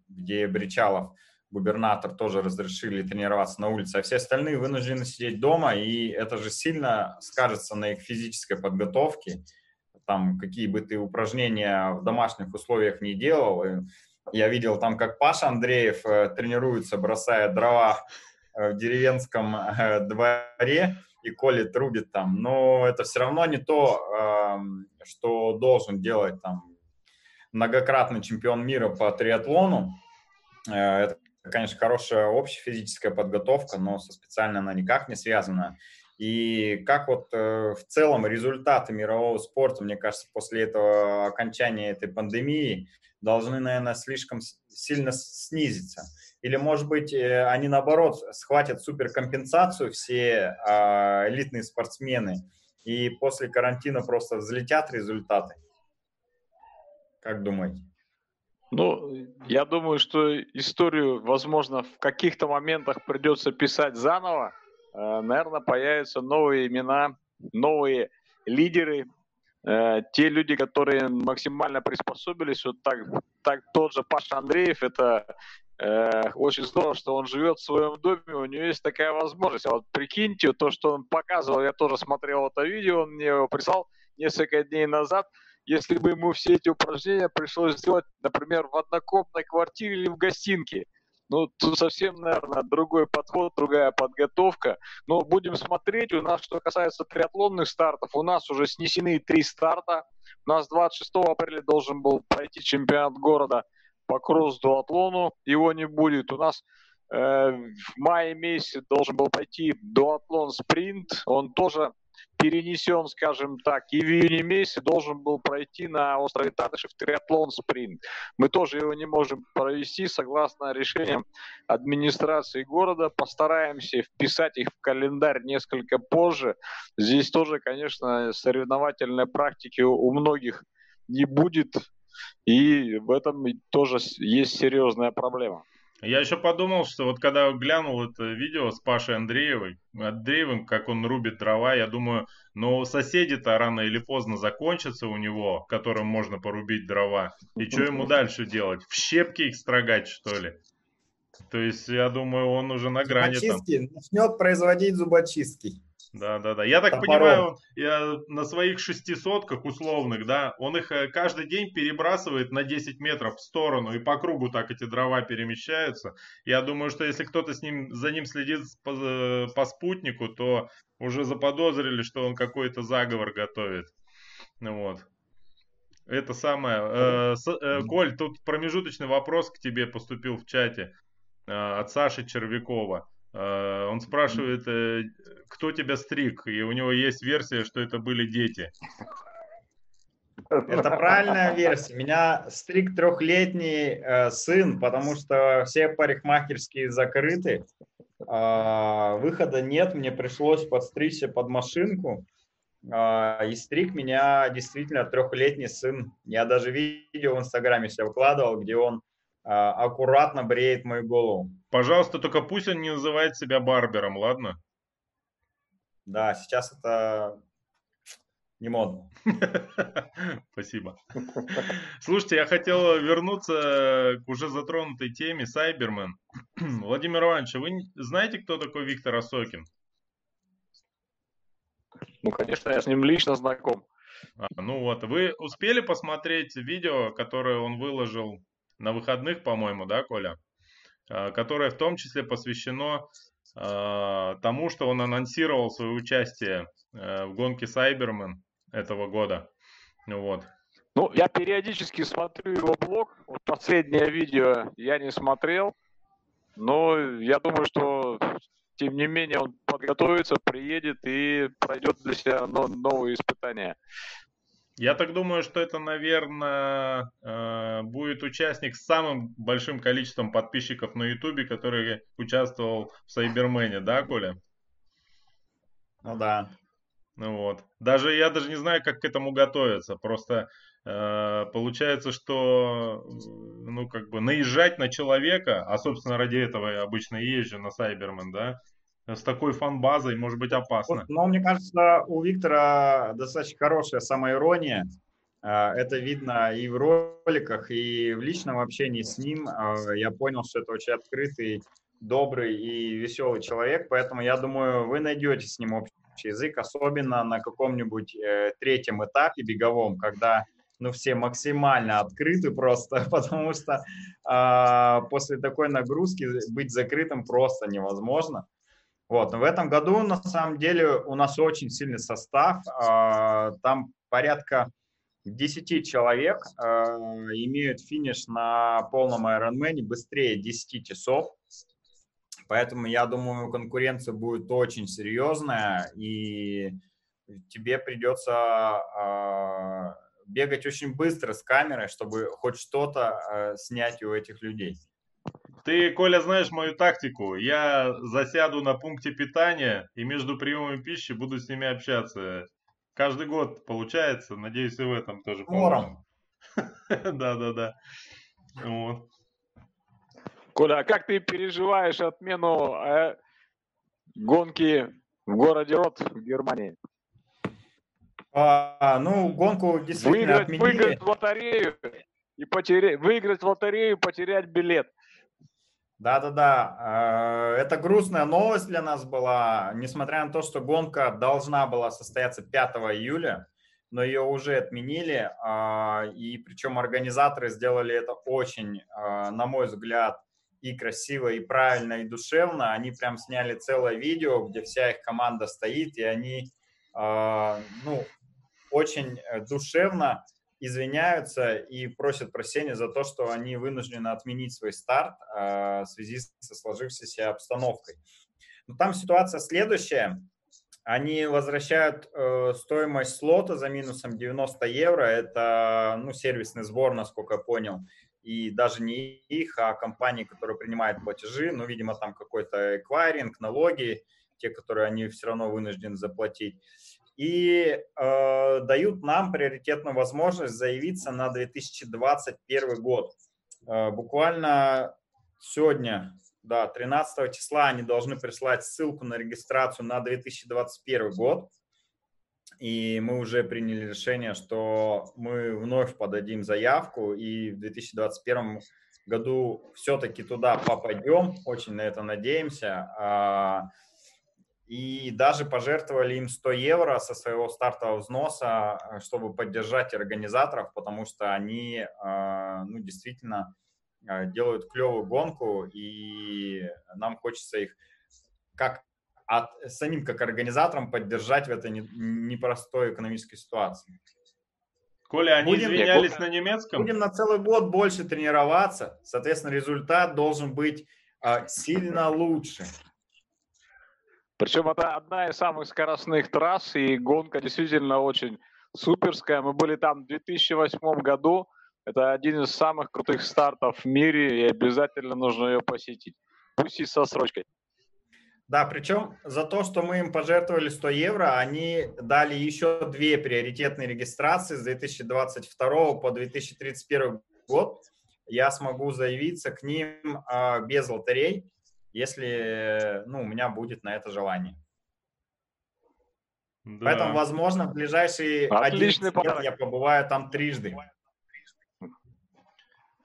где Бричалов, губернатор, тоже разрешили тренироваться на улице, а все остальные вынуждены сидеть дома, и это же сильно скажется на их физической подготовке. Там какие бы ты упражнения в домашних условиях не делал, я видел там, как Паша Андреев э, тренируется, бросая дрова э, в деревенском э, дворе и колет, рубит там. Но это все равно не то, что должен делать там многократный чемпион мира по триатлону. Э, это, конечно, хорошая общая физическая подготовка, но со специальной она никак не связана. И как вот э, в целом результаты мирового спорта, мне кажется, после этого окончания этой пандемии должны, наверное, слишком сильно снизиться. Или, может быть, э, они, наоборот, схватят суперкомпенсацию все а, элитные спортсмены, и после карантина просто взлетят результаты. Как думаете? Ну, я думаю, что историю, возможно, в каких-то моментах придется писать заново. Э, наверное, появятся новые имена, новые лидеры, э, те люди, которые максимально приспособились. Вот так, так тот же Паша Андреев, это э, очень здорово, что он живет в своем доме, у него есть такая возможность. А вот прикиньте, то, что он показывал, я тоже смотрел это видео, он мне его прислал несколько дней назад – если бы ему все эти упражнения пришлось сделать, например, в однокомнатной квартире или в гостинке. Ну, тут совсем, наверное, другой подход, другая подготовка. Но будем смотреть. У нас, что касается триатлонных стартов, у нас уже снесены три старта. У нас 26 апреля должен был пройти чемпионат города по кросс-дуатлону. Его не будет. У нас в мае месяце должен был пройти дуатлон спринт. Он тоже перенесен, скажем так, и в июне месяце должен был пройти на острове Татышев триатлон спринт. Мы тоже его не можем провести согласно решениям администрации города. Постараемся вписать их в календарь несколько позже. Здесь тоже, конечно, соревновательной практики у многих не будет. И в этом тоже есть серьезная проблема. Я еще подумал, что вот когда глянул это видео с Пашей Андреевой, Андреевым, как он рубит дрова, я думаю, ну соседи-то рано или поздно закончатся у него, которым можно порубить дрова. И что ему дальше делать? В щепки их строгать, что ли? То есть, я думаю, он уже на грани Зубочистки. там. Начнет производить зубочистки. Да, да, да. Я так Топором. понимаю, я на своих шестисотках условных, да, он их э, каждый день перебрасывает на 10 метров в сторону, и по кругу так эти дрова перемещаются. Я думаю, что если кто-то с ним, за ним следит по, э, по спутнику, то уже заподозрили, что он какой-то заговор готовит. Ну вот. Это самое. Э, с, э, Коль, тут промежуточный вопрос к тебе поступил в чате э, от Саши Червякова. Э, он спрашивает, э, кто тебя стриг, и у него есть версия, что это были дети. Это правильная версия. Меня стриг трехлетний э, сын, потому что все парикмахерские закрыты. Э, выхода нет, мне пришлось подстричься под машинку. Э, и стриг меня действительно трехлетний сын. Я даже видео в Инстаграме себя выкладывал, где он э, аккуратно бреет мою голову. Пожалуйста, только пусть он не называет себя барбером, ладно? Да, сейчас это не модно. Спасибо. Слушайте, я хотел вернуться к уже затронутой теме Сайбермен. Владимир Иванович, вы знаете, кто такой Виктор Осокин? Ну, конечно, я с ним лично знаком. А, ну вот, вы успели посмотреть видео, которое он выложил на выходных, по-моему, да, Коля? А, которое в том числе посвящено а, тому, что он анонсировал свое участие э, в гонке Сайбермен этого года. Вот. Ну, я периодически смотрю его блог. Вот последнее видео я не смотрел. Но я думаю, что тем не менее он подготовится, приедет и пройдет для себя новые испытания. Я так думаю, что это, наверное, э, будет участник с самым большим количеством подписчиков на Ютубе, который участвовал в Сайбермене, да, Коля? Ну да. Ну вот. Даже я даже не знаю, как к этому готовиться. Просто э, получается, что ну как бы наезжать на человека, а собственно ради этого я обычно езжу на Сайбермен, да, с такой фан-базой может быть опасно. Но мне кажется, у Виктора достаточно хорошая самоирония. Э, это видно и в роликах, и в личном общении с ним. Э, я понял, что это очень открытый, добрый и веселый человек, поэтому я думаю, вы найдете с ним общий общий язык, особенно на каком-нибудь э, третьем этапе беговом, когда ну, все максимально открыты просто, потому что э, после такой нагрузки быть закрытым просто невозможно. Вот, но в этом году, на самом деле, у нас очень сильный состав, э, там порядка 10 человек э, имеют финиш на полном Ironman быстрее 10 часов. Поэтому я думаю, конкуренция будет очень серьезная, и тебе придется э, бегать очень быстро с камерой, чтобы хоть что-то снять у этих людей. Ты, Коля, знаешь мою тактику. Я засяду на пункте питания и между приемами пищи буду с ними общаться. Каждый год получается. Надеюсь, и в этом тоже получится. Да-да-да. Вот. Коля, а как ты переживаешь отмену э, гонки в городе Рот в Германии? А, ну, гонку действительно выиграть, отменили. Выиграть лотерею и потерять, выиграть лотерею и потерять билет. Да-да-да, а, это грустная новость для нас была, несмотря на то, что гонка должна была состояться 5 июля, но ее уже отменили, а, и причем организаторы сделали это очень, а, на мой взгляд, и красиво, и правильно, и душевно. Они прям сняли целое видео, где вся их команда стоит, и они, э, ну, очень э, душевно извиняются и просят прощения за то, что они вынуждены отменить свой старт э, в связи со сложившейся обстановкой. Но там ситуация следующая. Они возвращают э, стоимость слота за минусом 90 евро. Это ну, сервисный сбор, насколько я понял и даже не их, а компании, которые принимают платежи, ну, видимо, там какой-то эквайринг, налоги, те, которые они все равно вынуждены заплатить, и э, дают нам приоритетную возможность заявиться на 2021 год. Э, буквально сегодня, да, 13 числа они должны прислать ссылку на регистрацию на 2021 год и мы уже приняли решение, что мы вновь подадим заявку, и в 2021 году все-таки туда попадем, очень на это надеемся. И даже пожертвовали им 100 евро со своего стартового взноса, чтобы поддержать организаторов, потому что они а, ну, действительно а, делают клевую гонку, и нам хочется их как а самим как организаторам поддержать в этой непростой экономической ситуации. Коля, они будем, извинялись на немецком? Будем на целый год больше тренироваться, соответственно, результат должен быть сильно лучше. Причем это одна из самых скоростных трасс, и гонка действительно очень суперская. Мы были там в 2008 году. Это один из самых крутых стартов в мире, и обязательно нужно ее посетить. Пусть и со срочкой. Да, причем за то, что мы им пожертвовали 100 евро, они дали еще две приоритетные регистрации с 2022 по 2031 год. Я смогу заявиться к ним э, без лотерей, если ну, у меня будет на это желание. Да. Поэтому, возможно, в ближайшие Отличный 11 лет я побываю там трижды.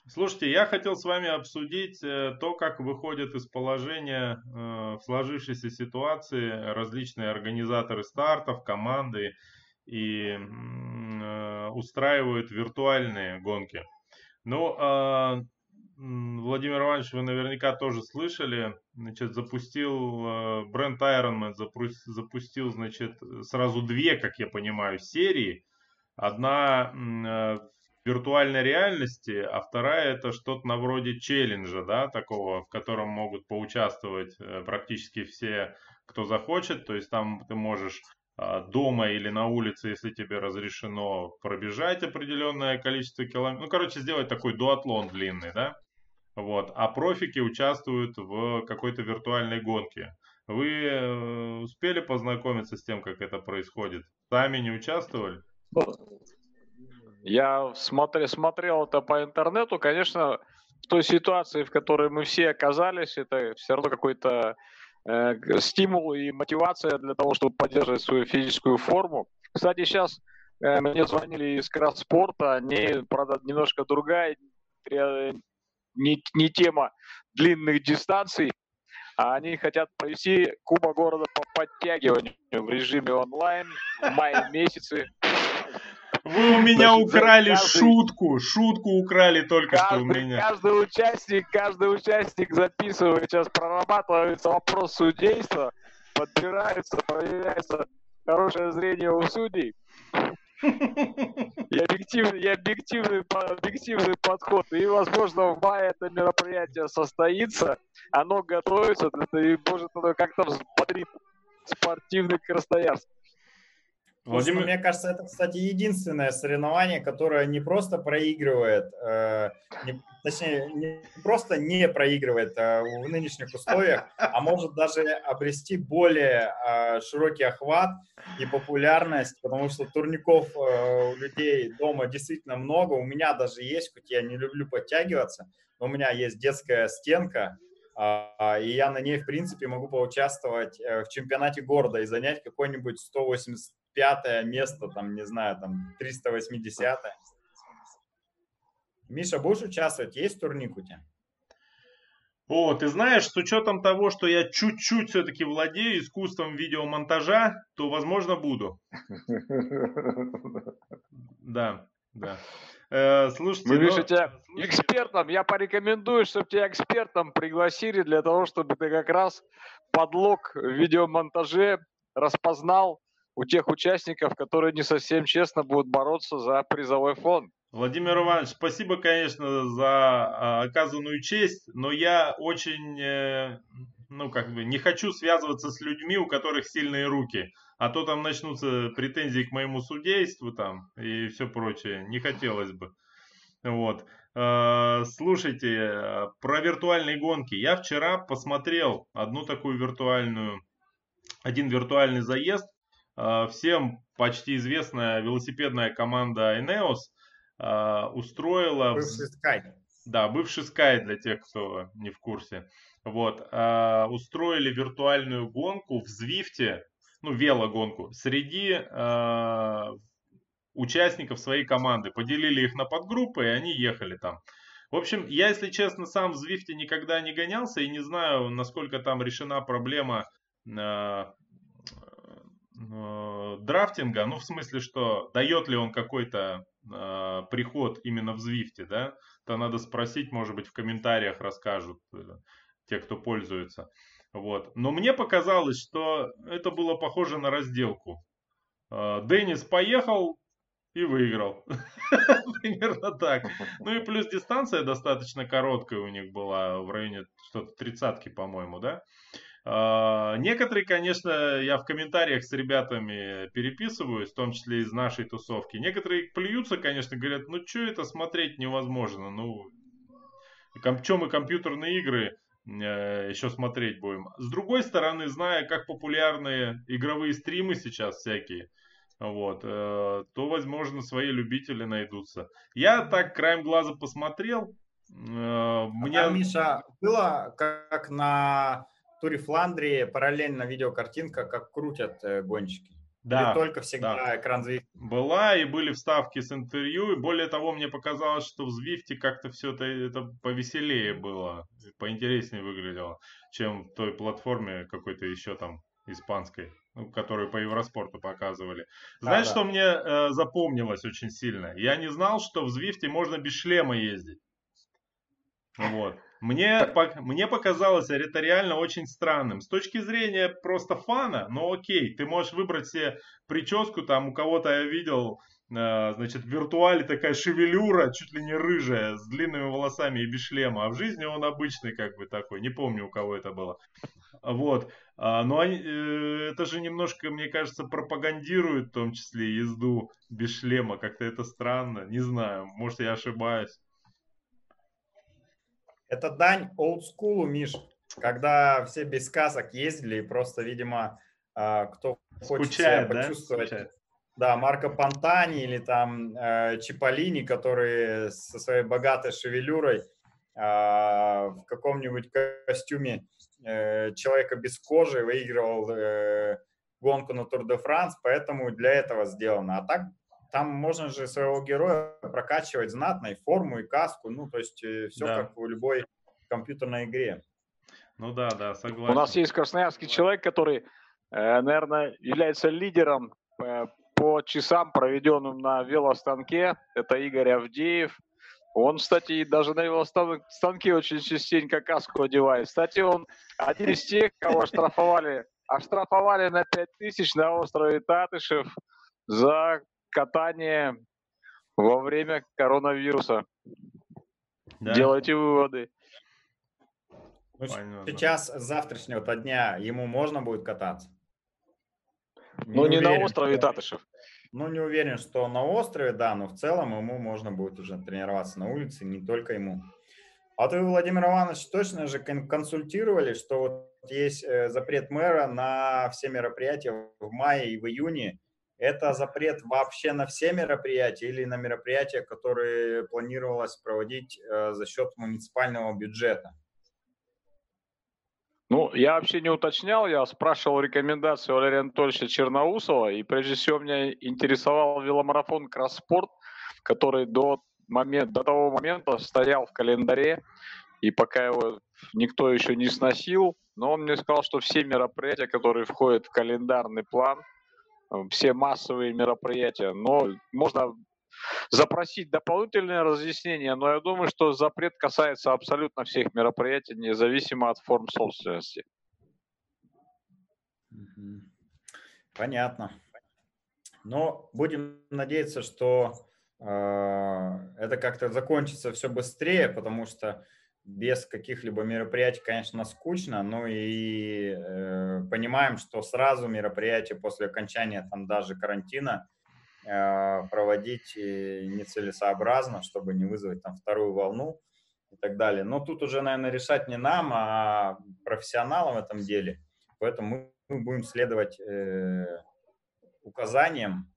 Слушайте, я хотел с вами обсудить э, то, как выходят из положения э, в сложившейся ситуации различные организаторы стартов, команды и э, устраивают виртуальные гонки. Ну, а, Владимир Иванович, вы наверняка тоже слышали, значит, запустил бренд Ironman, запустил, значит, сразу две, как я понимаю, серии. Одна виртуальной реальности, а вторая это что-то на вроде челленджа, да, такого, в котором могут поучаствовать э, практически все, кто захочет. То есть там ты можешь дома или на улице, если тебе разрешено пробежать определенное количество километров. Ну, короче, сделать такой дуатлон длинный, да. Вот. А профики участвуют в какой-то виртуальной гонке. Вы э, успели познакомиться с тем, как это происходит? Сами не участвовали? Я смотри, смотрел это по интернету, конечно, в той ситуации, в которой мы все оказались, это все равно какой-то стимул и мотивация для того, чтобы поддерживать свою физическую форму. Кстати, сейчас э, мне звонили из Краспорта, они, правда, немножко другая, не, не тема длинных дистанций, а они хотят провести Куба города по подтягиванию в режиме онлайн в мае месяце. Вы у меня украли шутку, шутку украли только что у меня. Каждый участник, каждый участник записывает, сейчас прорабатывается вопрос судейства, подбирается, проверяется хорошее зрение у судей. И объективный, и объективный, объективный подход. И, возможно, в мае это мероприятие состоится, оно готовится, и может оно как-то взбодрит спортивный Красноярск. Владимир... Мне кажется, это, кстати, единственное соревнование, которое не просто проигрывает, э, не, точнее, не просто не проигрывает э, в нынешних условиях, а может даже обрести более э, широкий охват и популярность, потому что турников э, у людей дома действительно много. У меня даже есть, хоть я не люблю подтягиваться, но у меня есть детская стенка, а, и я на ней, в принципе, могу поучаствовать э, в чемпионате города и занять какой-нибудь 185 место, там, не знаю, там, 380 -е. Миша, будешь участвовать? Есть турник у тебя? О, ты знаешь, с учетом того, что я чуть-чуть все-таки владею искусством видеомонтажа, то, возможно, буду. Да, да. Э, слушайте, Мы, ну, тебя экспертом, я порекомендую, чтобы тебя экспертом пригласили для того, чтобы ты как раз подлог в видеомонтаже распознал у тех участников, которые не совсем честно будут бороться за призовой фонд. Владимир Иванович, спасибо, конечно, за а, оказанную честь, но я очень, э, ну, как бы, не хочу связываться с людьми, у которых сильные руки а то там начнутся претензии к моему судейству там и все прочее. Не хотелось бы. Вот. А, слушайте, про виртуальные гонки. Я вчера посмотрел одну такую виртуальную, один виртуальный заезд. А, всем почти известная велосипедная команда Ineos а, устроила... Бывший Sky. Да, бывший Sky для тех, кто не в курсе. Вот, устроили виртуальную гонку в Звифте ну, велогонку, среди э, участников своей команды. Поделили их на подгруппы, и они ехали там. В общем, я, если честно, сам в Звифте никогда не гонялся и не знаю, насколько там решена проблема э, э, драфтинга. Ну, в смысле, что дает ли он какой-то э, приход именно в Звифте, да? То надо спросить, может быть, в комментариях расскажут э, те, кто пользуется. Вот. Но мне показалось, что это было похоже на разделку. А, Деннис поехал и выиграл. Примерно так. Ну и плюс дистанция достаточно короткая у них была, в районе что-то тридцатки, по-моему, да? А, некоторые, конечно, я в комментариях с ребятами переписываюсь, в том числе из нашей тусовки. Некоторые плюются, конечно, говорят, ну что это смотреть невозможно, ну чем мы компьютерные игры э, еще смотреть будем. С другой стороны, зная, как популярны игровые стримы сейчас всякие, вот, э, то, возможно, свои любители найдутся. Я так краем глаза посмотрел. Э, мне... А там, Миша, было как на туре Фландрии параллельно видеокартинка, как крутят э, гонщики. Да. Или только всегда да. экран Zwift? Была, и были вставки с интервью. И более того, мне показалось, что в Zwift как-то все это, это повеселее было, поинтереснее выглядело, чем в той платформе какой-то еще там испанской, ну, которую по Евроспорту показывали. Знаешь, да. что мне э, запомнилось очень сильно? Я не знал, что в Звифте можно без шлема ездить. Вот. Мне, мне показалось это реально очень странным. С точки зрения просто фана, ну окей, ты можешь выбрать себе прическу, там у кого-то я видел, э, значит, в виртуале такая шевелюра, чуть ли не рыжая, с длинными волосами и без шлема, а в жизни он обычный как бы такой, не помню у кого это было. Вот. А, но они, э, это же немножко, мне кажется, пропагандирует в том числе езду без шлема, как-то это странно, не знаю, может я ошибаюсь. Это дань олдскулу, Миш, когда все без сказок ездили и просто, видимо, а, кто хочет Скучает, себя почувствовать. Да? Да, Марко Пантани или там э, Чиполлини, которые со своей богатой шевелюрой э, в каком-нибудь костюме э, человека без кожи выигрывал э, гонку на Тур де Франс, поэтому для этого сделано. А так там можно же своего героя прокачивать знатно, и форму, и каску, ну, то есть э, все да. как в любой компьютерной игре. Ну да, да, согласен. У нас есть красноярский человек, который, э, наверное, является лидером э, по часам, проведенным на велостанке. Это Игорь Авдеев. Он, кстати, даже на велостанке очень частенько каску одевает. Кстати, он один из тех, кого оштрафовали, оштрафовали на 5000 на острове Татышев за катание во время коронавируса. Да. Делайте выводы. Ну, сейчас, с завтрашнего дня, ему можно будет кататься? Ну, не, не уверен, на острове что... Татышев. Ну, не уверен, что на острове, да, но в целом ему можно будет уже тренироваться на улице, не только ему. А вы, Владимир Иванович, точно же консультировали, что вот есть э, запрет мэра на все мероприятия в мае и в июне, это запрет вообще на все мероприятия или на мероприятия, которые планировалось проводить э, за счет муниципального бюджета? Ну, я вообще не уточнял, я спрашивал рекомендации Валерия Анатольевича Черноусова, и прежде всего меня интересовал веломарафон Кросспорт, который до, момент, до того момента стоял в календаре, и пока его никто еще не сносил, но он мне сказал, что все мероприятия, которые входят в календарный план – все массовые мероприятия. Но можно запросить дополнительные разъяснения, но я думаю, что запрет касается абсолютно всех мероприятий, независимо от форм собственности. Понятно. Но будем надеяться, что э, это как-то закончится все быстрее, потому что без каких-либо мероприятий, конечно, скучно, но и э, понимаем, что сразу мероприятия после окончания там даже карантина э, проводить э, нецелесообразно, чтобы не вызвать там вторую волну и так далее. Но тут уже, наверное, решать не нам, а профессионалам в этом деле. Поэтому мы будем следовать э, указаниям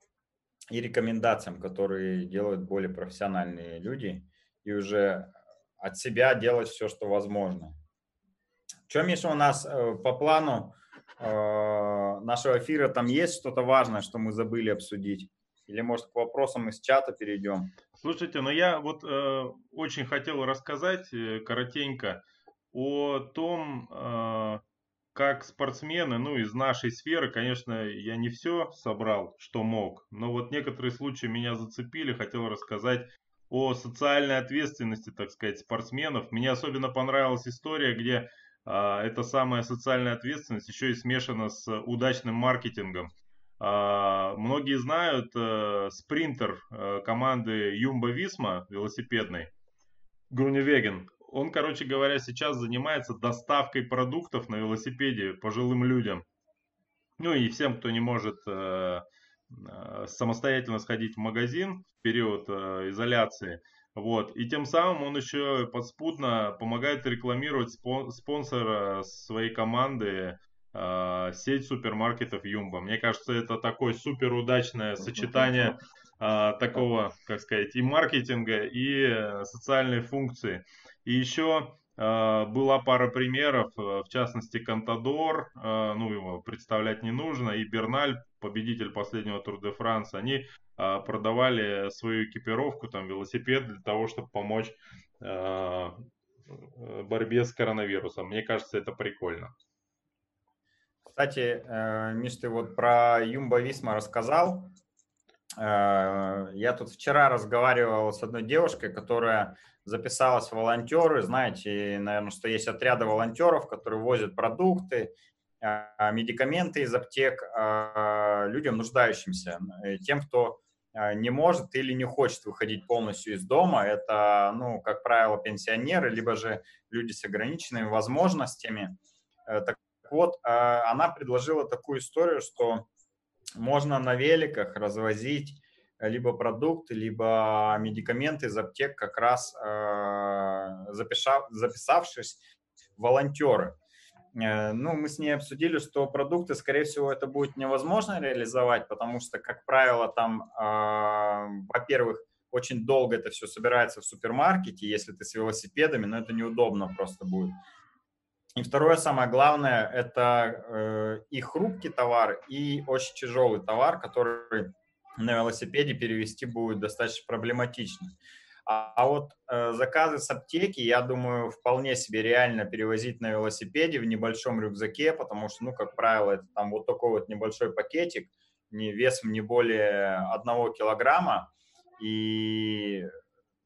и рекомендациям, которые делают более профессиональные люди, и уже от себя делать все, что возможно. Что, Миша, у нас э, по плану э, нашего эфира там есть что-то важное, что мы забыли обсудить? Или, может, к вопросам из чата перейдем? Слушайте, ну я вот э, очень хотел рассказать э, коротенько о том, э, как спортсмены, ну, из нашей сферы, конечно, я не все собрал, что мог, но вот некоторые случаи меня зацепили, хотел рассказать о социальной ответственности, так сказать, спортсменов. Мне особенно понравилась история, где а, эта самая социальная ответственность еще и смешана с удачным маркетингом. А, многие знают а, спринтер а, команды Юмба Висма велосипедной, Груневеген. он, короче говоря, сейчас занимается доставкой продуктов на велосипеде пожилым людям. Ну и всем, кто не может э, самостоятельно сходить в магазин в период э, изоляции. Вот. И тем самым он еще подспудно помогает рекламировать спон- спонсора своей команды э, сеть супермаркетов Юмба. Мне кажется, это такое супер удачное сочетание э, такого, как сказать, и маркетинга, и социальной функции. И еще э, была пара примеров, в частности, Кантадор, э, ну его представлять не нужно, и Берналь, победитель последнего Тур де Франс, они э, продавали свою экипировку, там, велосипед для того, чтобы помочь э, борьбе с коронавирусом. Мне кажется, это прикольно. Кстати, э, Миш, ты вот про Юмба Висма рассказал. Э, я тут вчера разговаривал с одной девушкой, которая записалась в волонтеры. Знаете, наверное, что есть отряды волонтеров, которые возят продукты, э, медикаменты из аптек людям нуждающимся, тем, кто не может или не хочет выходить полностью из дома. Это, ну, как правило, пенсионеры, либо же люди с ограниченными возможностями. Так вот, она предложила такую историю, что можно на великах развозить либо продукты, либо медикаменты из аптек, как раз а, записавшись волонтеры. Э, ну, мы с ней обсудили, что продукты, скорее всего, это будет невозможно реализовать, потому что, как правило, там, а, во-первых, очень долго это все собирается в супермаркете, если ты с велосипедами, но это неудобно просто будет. И второе, самое главное, это э, и хрупкий товар, и очень тяжелый товар, который на велосипеде перевести будет достаточно проблематично. А, а вот э, заказы с аптеки, я думаю, вполне себе реально перевозить на велосипеде в небольшом рюкзаке, потому что, ну, как правило, это там вот такой вот небольшой пакетик, не весом не более одного килограмма, и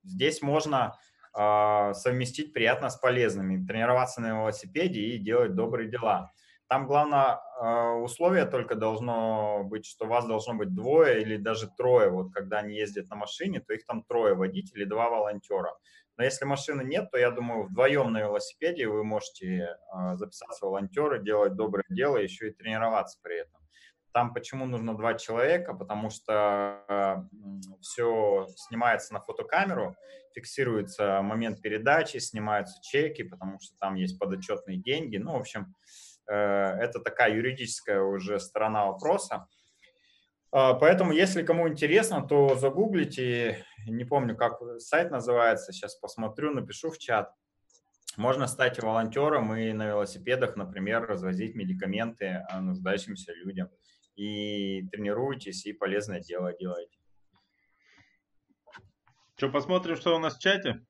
здесь можно совместить приятно с полезными, тренироваться на велосипеде и делать добрые дела. Там главное а, условие только должно быть, что вас должно быть двое или даже трое. Вот когда они ездят на машине, то их там трое водителей, два волонтера. Но если машины нет, то я думаю, вдвоем на велосипеде вы можете а, записаться волонтеры, делать доброе дело, еще и тренироваться при этом. Там почему нужно два человека? Потому что все снимается на фотокамеру, фиксируется момент передачи, снимаются чеки, потому что там есть подотчетные деньги. Ну, в общем, э, это такая юридическая уже сторона вопроса. А, поэтому, если кому интересно, то загуглите, не помню, как сайт называется, сейчас посмотрю, напишу в чат. Можно стать волонтером и на велосипедах, например, развозить медикаменты нуждающимся людям. И тренируйтесь, и полезное дело делайте. Что, посмотрим, что у нас в чате?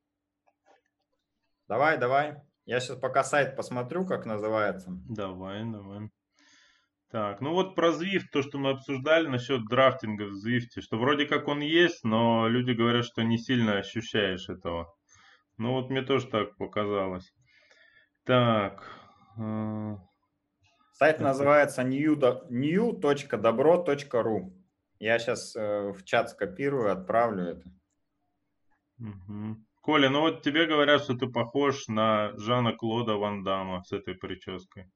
Давай, давай. Я сейчас пока сайт посмотрю, как называется. Давай, давай. Так, ну вот про Zwift, то, что мы обсуждали насчет драфтинга в Zwift, что вроде как он есть, но люди говорят, что не сильно ощущаешь этого. Ну вот мне тоже так показалось. Так. Сайт называется new.dobro.ru. Я сейчас э, в чат скопирую, отправлю это. Угу. Коля, ну вот тебе говорят, что ты похож на Жана Клода Ван Дамма с этой прической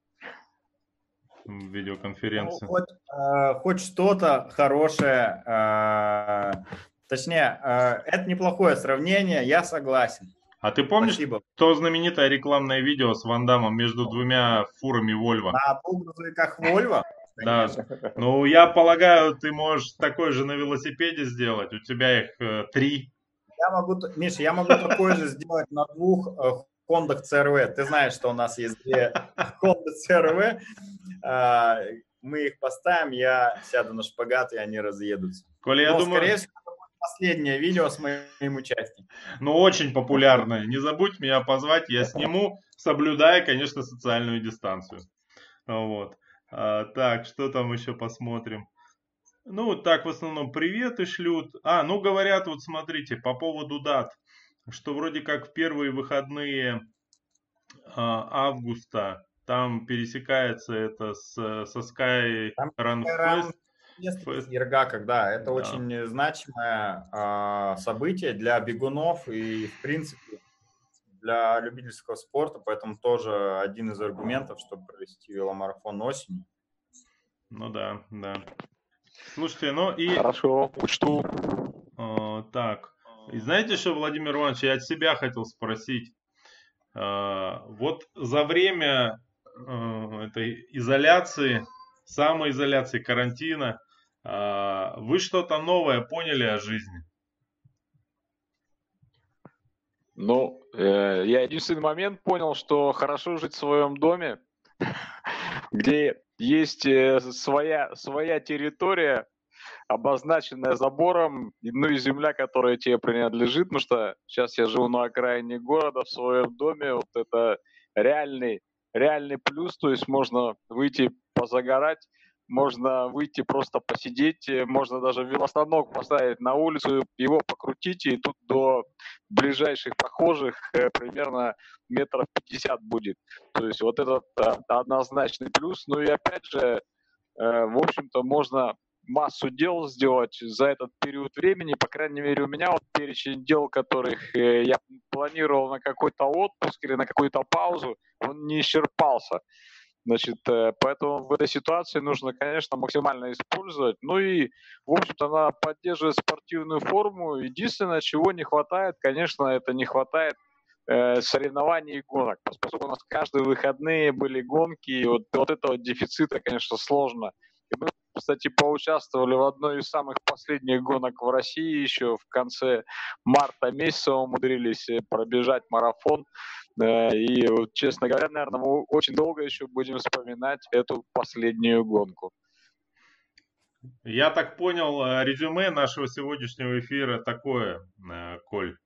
в видеоконференции. Ну, хоть, э, хоть что-то хорошее, э, точнее, э, это неплохое сравнение, я согласен. А ты помнишь Спасибо. то знаменитое рекламное видео с Ван Дамом между двумя фурами Вольво? На двух грузовиках Вольво? Да. Ну, я полагаю, ты можешь такой же на велосипеде сделать. У тебя их э, три. Я могу, Миша, я могу такое же сделать на двух э, CRV. Ты знаешь, что у нас есть две Honda CRV. А, мы их поставим, я сяду на шпагат, и они разъедутся. Коля, я Но, думаю... скорее всего, последнее видео с моим участием. Ну, очень популярное. Не забудь меня позвать, я сниму, соблюдая, конечно, социальную дистанцию. Вот. А, так, что там еще посмотрим? Ну, так в основном приветы шлют. А, ну говорят, вот смотрите, по поводу дат, что вроде как в первые выходные а, августа там пересекается это с, со Sky Run Fest. Ерга, когда это да. очень значимое а, событие для бегунов и, в принципе, для любительского спорта, поэтому тоже один из аргументов, чтобы провести веломарафон осенью. Ну да, да. Слушайте, ну и... Хорошо, учту. Э, так, и знаете что, Владимир Иванович, я от себя хотел спросить. Э, вот за время э, этой изоляции, самоизоляции, карантина, э, вы что-то новое поняли о жизни? Ну, э, я единственный момент понял, что хорошо жить в своем доме, где есть э, своя, своя территория, обозначенная забором, ну и земля, которая тебе принадлежит, потому что сейчас я живу на окраине города в своем доме, вот это реальный, реальный плюс, то есть можно выйти позагорать, можно выйти просто посидеть, можно даже велостанок поставить на улицу, его покрутить, и тут до ближайших прохожих э, примерно метров 50 будет. То есть вот этот э, однозначный плюс. Ну и опять же, э, в общем-то, можно массу дел сделать за этот период времени. По крайней мере, у меня вот перечень дел, которых я планировал на какой-то отпуск или на какую-то паузу, он не исчерпался. Значит, э, поэтому в этой ситуации нужно, конечно, максимально использовать. Ну и, в общем-то, она поддерживает спортивную форму. Единственное, чего не хватает, конечно, это не хватает э, соревнований и гонок. Поскольку у нас каждые выходные были гонки, и вот, вот этого дефицита, конечно, сложно. И мы, кстати, поучаствовали в одной из самых последних гонок в России еще в конце марта месяца умудрились э, пробежать марафон. И, честно говоря, наверное, мы очень долго еще будем вспоминать эту последнюю гонку. Я так понял, э, резюме нашего сегодняшнего эфира такое, э, Коль.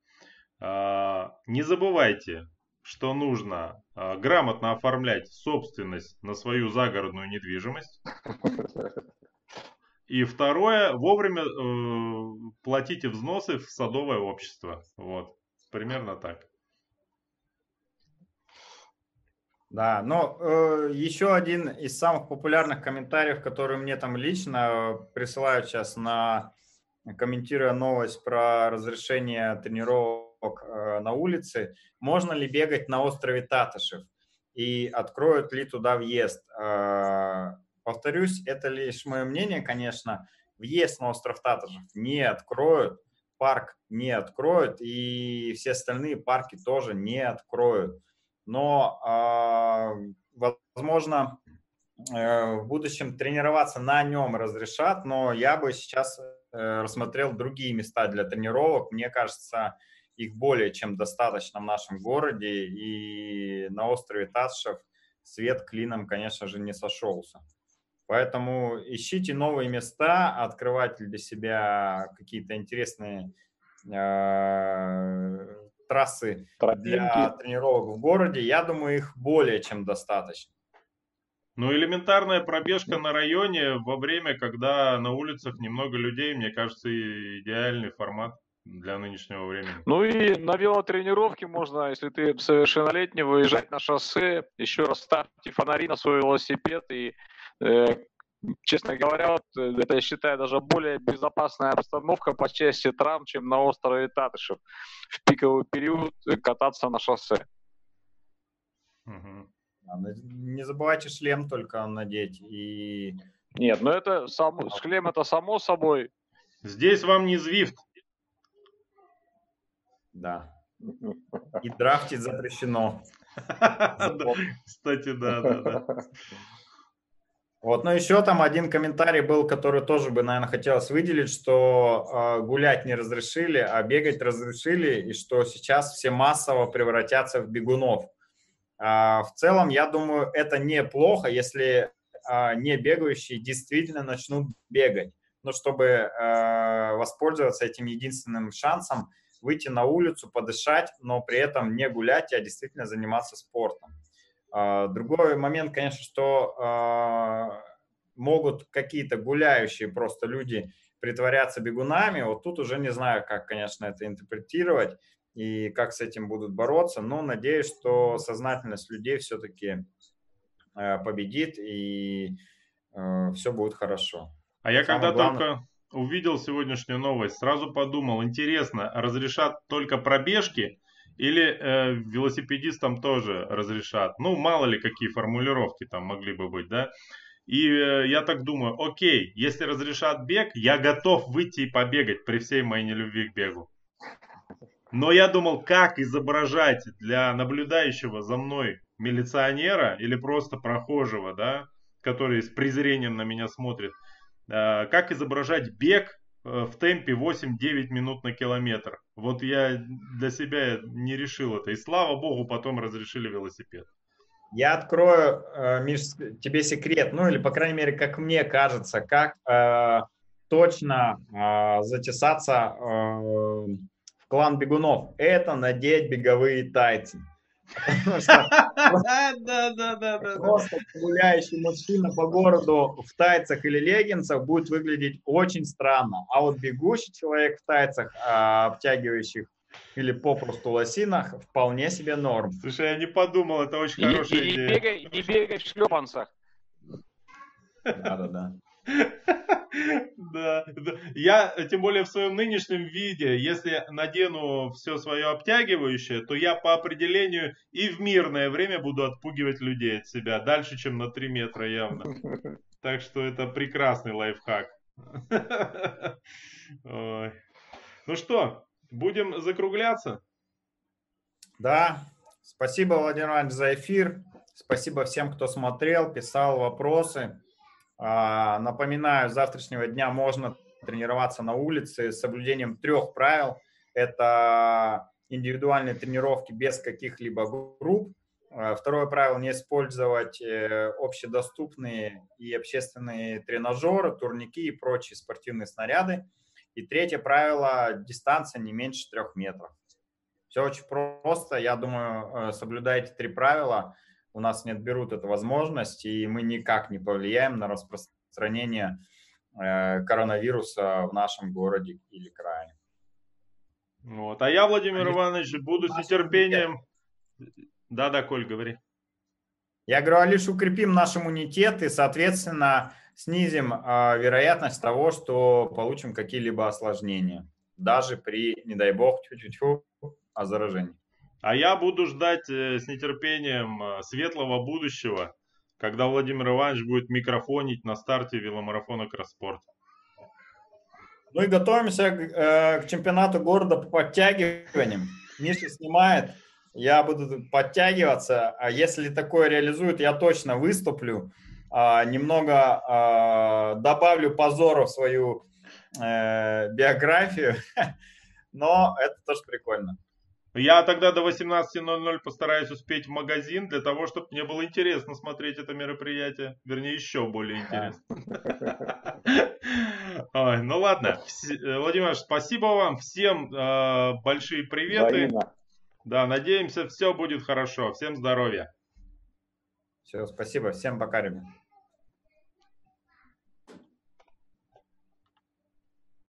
А, не забывайте, что нужно а, грамотно оформлять собственность на свою загородную недвижимость. И второе, вовремя э, платите взносы в садовое общество. Вот, примерно так. Да, но э, еще один из самых популярных комментариев, которые мне там лично присылают сейчас на комментируя новость про разрешение тренировок э, на улице, можно ли бегать на острове Татышев? И откроют ли туда въезд? Э, повторюсь, это лишь мое мнение, конечно, въезд на остров Татышев не откроют, парк не откроют и все остальные парки тоже не откроют но, а, возможно, э, в будущем тренироваться на нем разрешат, но я бы сейчас э, рассмотрел другие места для тренировок. Мне кажется, их более чем достаточно в нашем городе, и на острове Татшев свет клином, конечно же, не сошелся. Поэтому ищите новые места, открывайте для себя какие-то интересные э, трассы Тропинки. для тренировок в городе, я думаю, их более чем достаточно. Ну, элементарная пробежка на районе во время, когда на улицах немного людей, мне кажется, идеальный формат для нынешнего времени. Ну и на велотренировке можно, если ты совершеннолетний, выезжать на шоссе, еще раз ставьте фонари на свой велосипед и э, честно говоря, вот, э, это я считаю даже более безопасная обстановка по части травм, чем на острове Татышев в пиковый период э, кататься на шоссе. Угу. Не забывайте шлем только надеть и. Нет, ну это само, шлем это само собой. Здесь вам не Звифт. Да. И драфтить запрещено. Кстати, да, да, да. Вот, но еще там один комментарий был, который тоже бы, наверное, хотелось выделить, что э, гулять не разрешили, а бегать разрешили, и что сейчас все массово превратятся в бегунов. А, в целом, я думаю, это неплохо, если а, не бегающие действительно начнут бегать. Но чтобы а, воспользоваться этим единственным шансом, выйти на улицу, подышать, но при этом не гулять, а действительно заниматься спортом. А, другой момент, конечно, что а, могут какие-то гуляющие просто люди притворяться бегунами. Вот тут уже не знаю, как, конечно, это интерпретировать и как с этим будут бороться, но надеюсь, что сознательность людей все-таки а, победит и все будет хорошо. А я Самое когда главное... только увидел сегодняшнюю новость, сразу подумал, интересно, разрешат только пробежки Или э, велосипедистам тоже разрешат? Ну, мало ли какие формулировки там могли бы быть, да? И э, я так думаю, окей, если разрешат бег, я готов выйти и побегать при всей моей нелюбви к бегу. Но я думал, как изображать для наблюдающего за мной милиционера или просто прохожего, да, который с презрением на меня смотрит, э, как изображать бег в темпе 8-9 минут на километр. Вот я для себя не решил это. И слава богу, потом разрешили велосипед. Я открою, э, Миш, тебе секрет, ну или, по крайней мере, как мне кажется, как э, точно э, затесаться э, клан бегунов. Это надеть беговые тайцы. Да, да, да, да. Просто гуляющий мужчина по городу в тайцах или леггинсах будет выглядеть очень странно. А вот бегущий человек в тайцах, а, обтягивающих или попросту лосинах, вполне себе норм. Слушай, я не подумал, это очень хорошая идея. Не бегай, не бегай в шлепанцах. Да-да-да. Да, я, тем более в своем нынешнем виде, если надену все свое обтягивающее, то я по определению и в мирное время буду отпугивать людей от себя, дальше, чем на 3 метра явно. Так что это прекрасный лайфхак. Ой. Ну что, будем закругляться? Да, спасибо, Владимир Иванович, за эфир. Спасибо всем, кто смотрел, писал вопросы. А, напоминаю, с завтрашнего дня можно тренироваться на улице с соблюдением трех правил. Это индивидуальные тренировки без каких-либо групп. А, второе правило – не использовать э, общедоступные и общественные тренажеры, турники и прочие спортивные снаряды. И третье правило – дистанция не меньше трех метров. Все очень просто. Я думаю, э, соблюдайте три правила – у нас не отберут эту возможность, и мы никак не повлияем на распространение э, коронавируса в нашем городе или крае. Вот. А я, Владимир а Иванович, буду с нетерпением... Да-да, Коль, говори. Я говорю, а лишь укрепим наш иммунитет и, соответственно, снизим э, вероятность того, что получим какие-либо осложнения, даже при, не дай бог, тю-тю-тю, о заражении. А я буду ждать э, с нетерпением э, светлого будущего, когда Владимир Иванович будет микрофонить на старте веломарафона Кросспорт. Ну и готовимся э, к чемпионату города по подтягиваниям. Миша снимает, я буду подтягиваться. А если такое реализует, я точно выступлю. А, немного а, добавлю позора в свою биографию. Но это тоже прикольно. Я тогда до 18.00 постараюсь успеть в магазин для того, чтобы мне было интересно смотреть это мероприятие. Вернее, еще более интересно. Ой, ну ладно. Э, Владимир, спасибо вам. Всем э, большие приветы. Да, надеемся, все будет хорошо. Всем здоровья. Все, спасибо. Всем пока, ребят.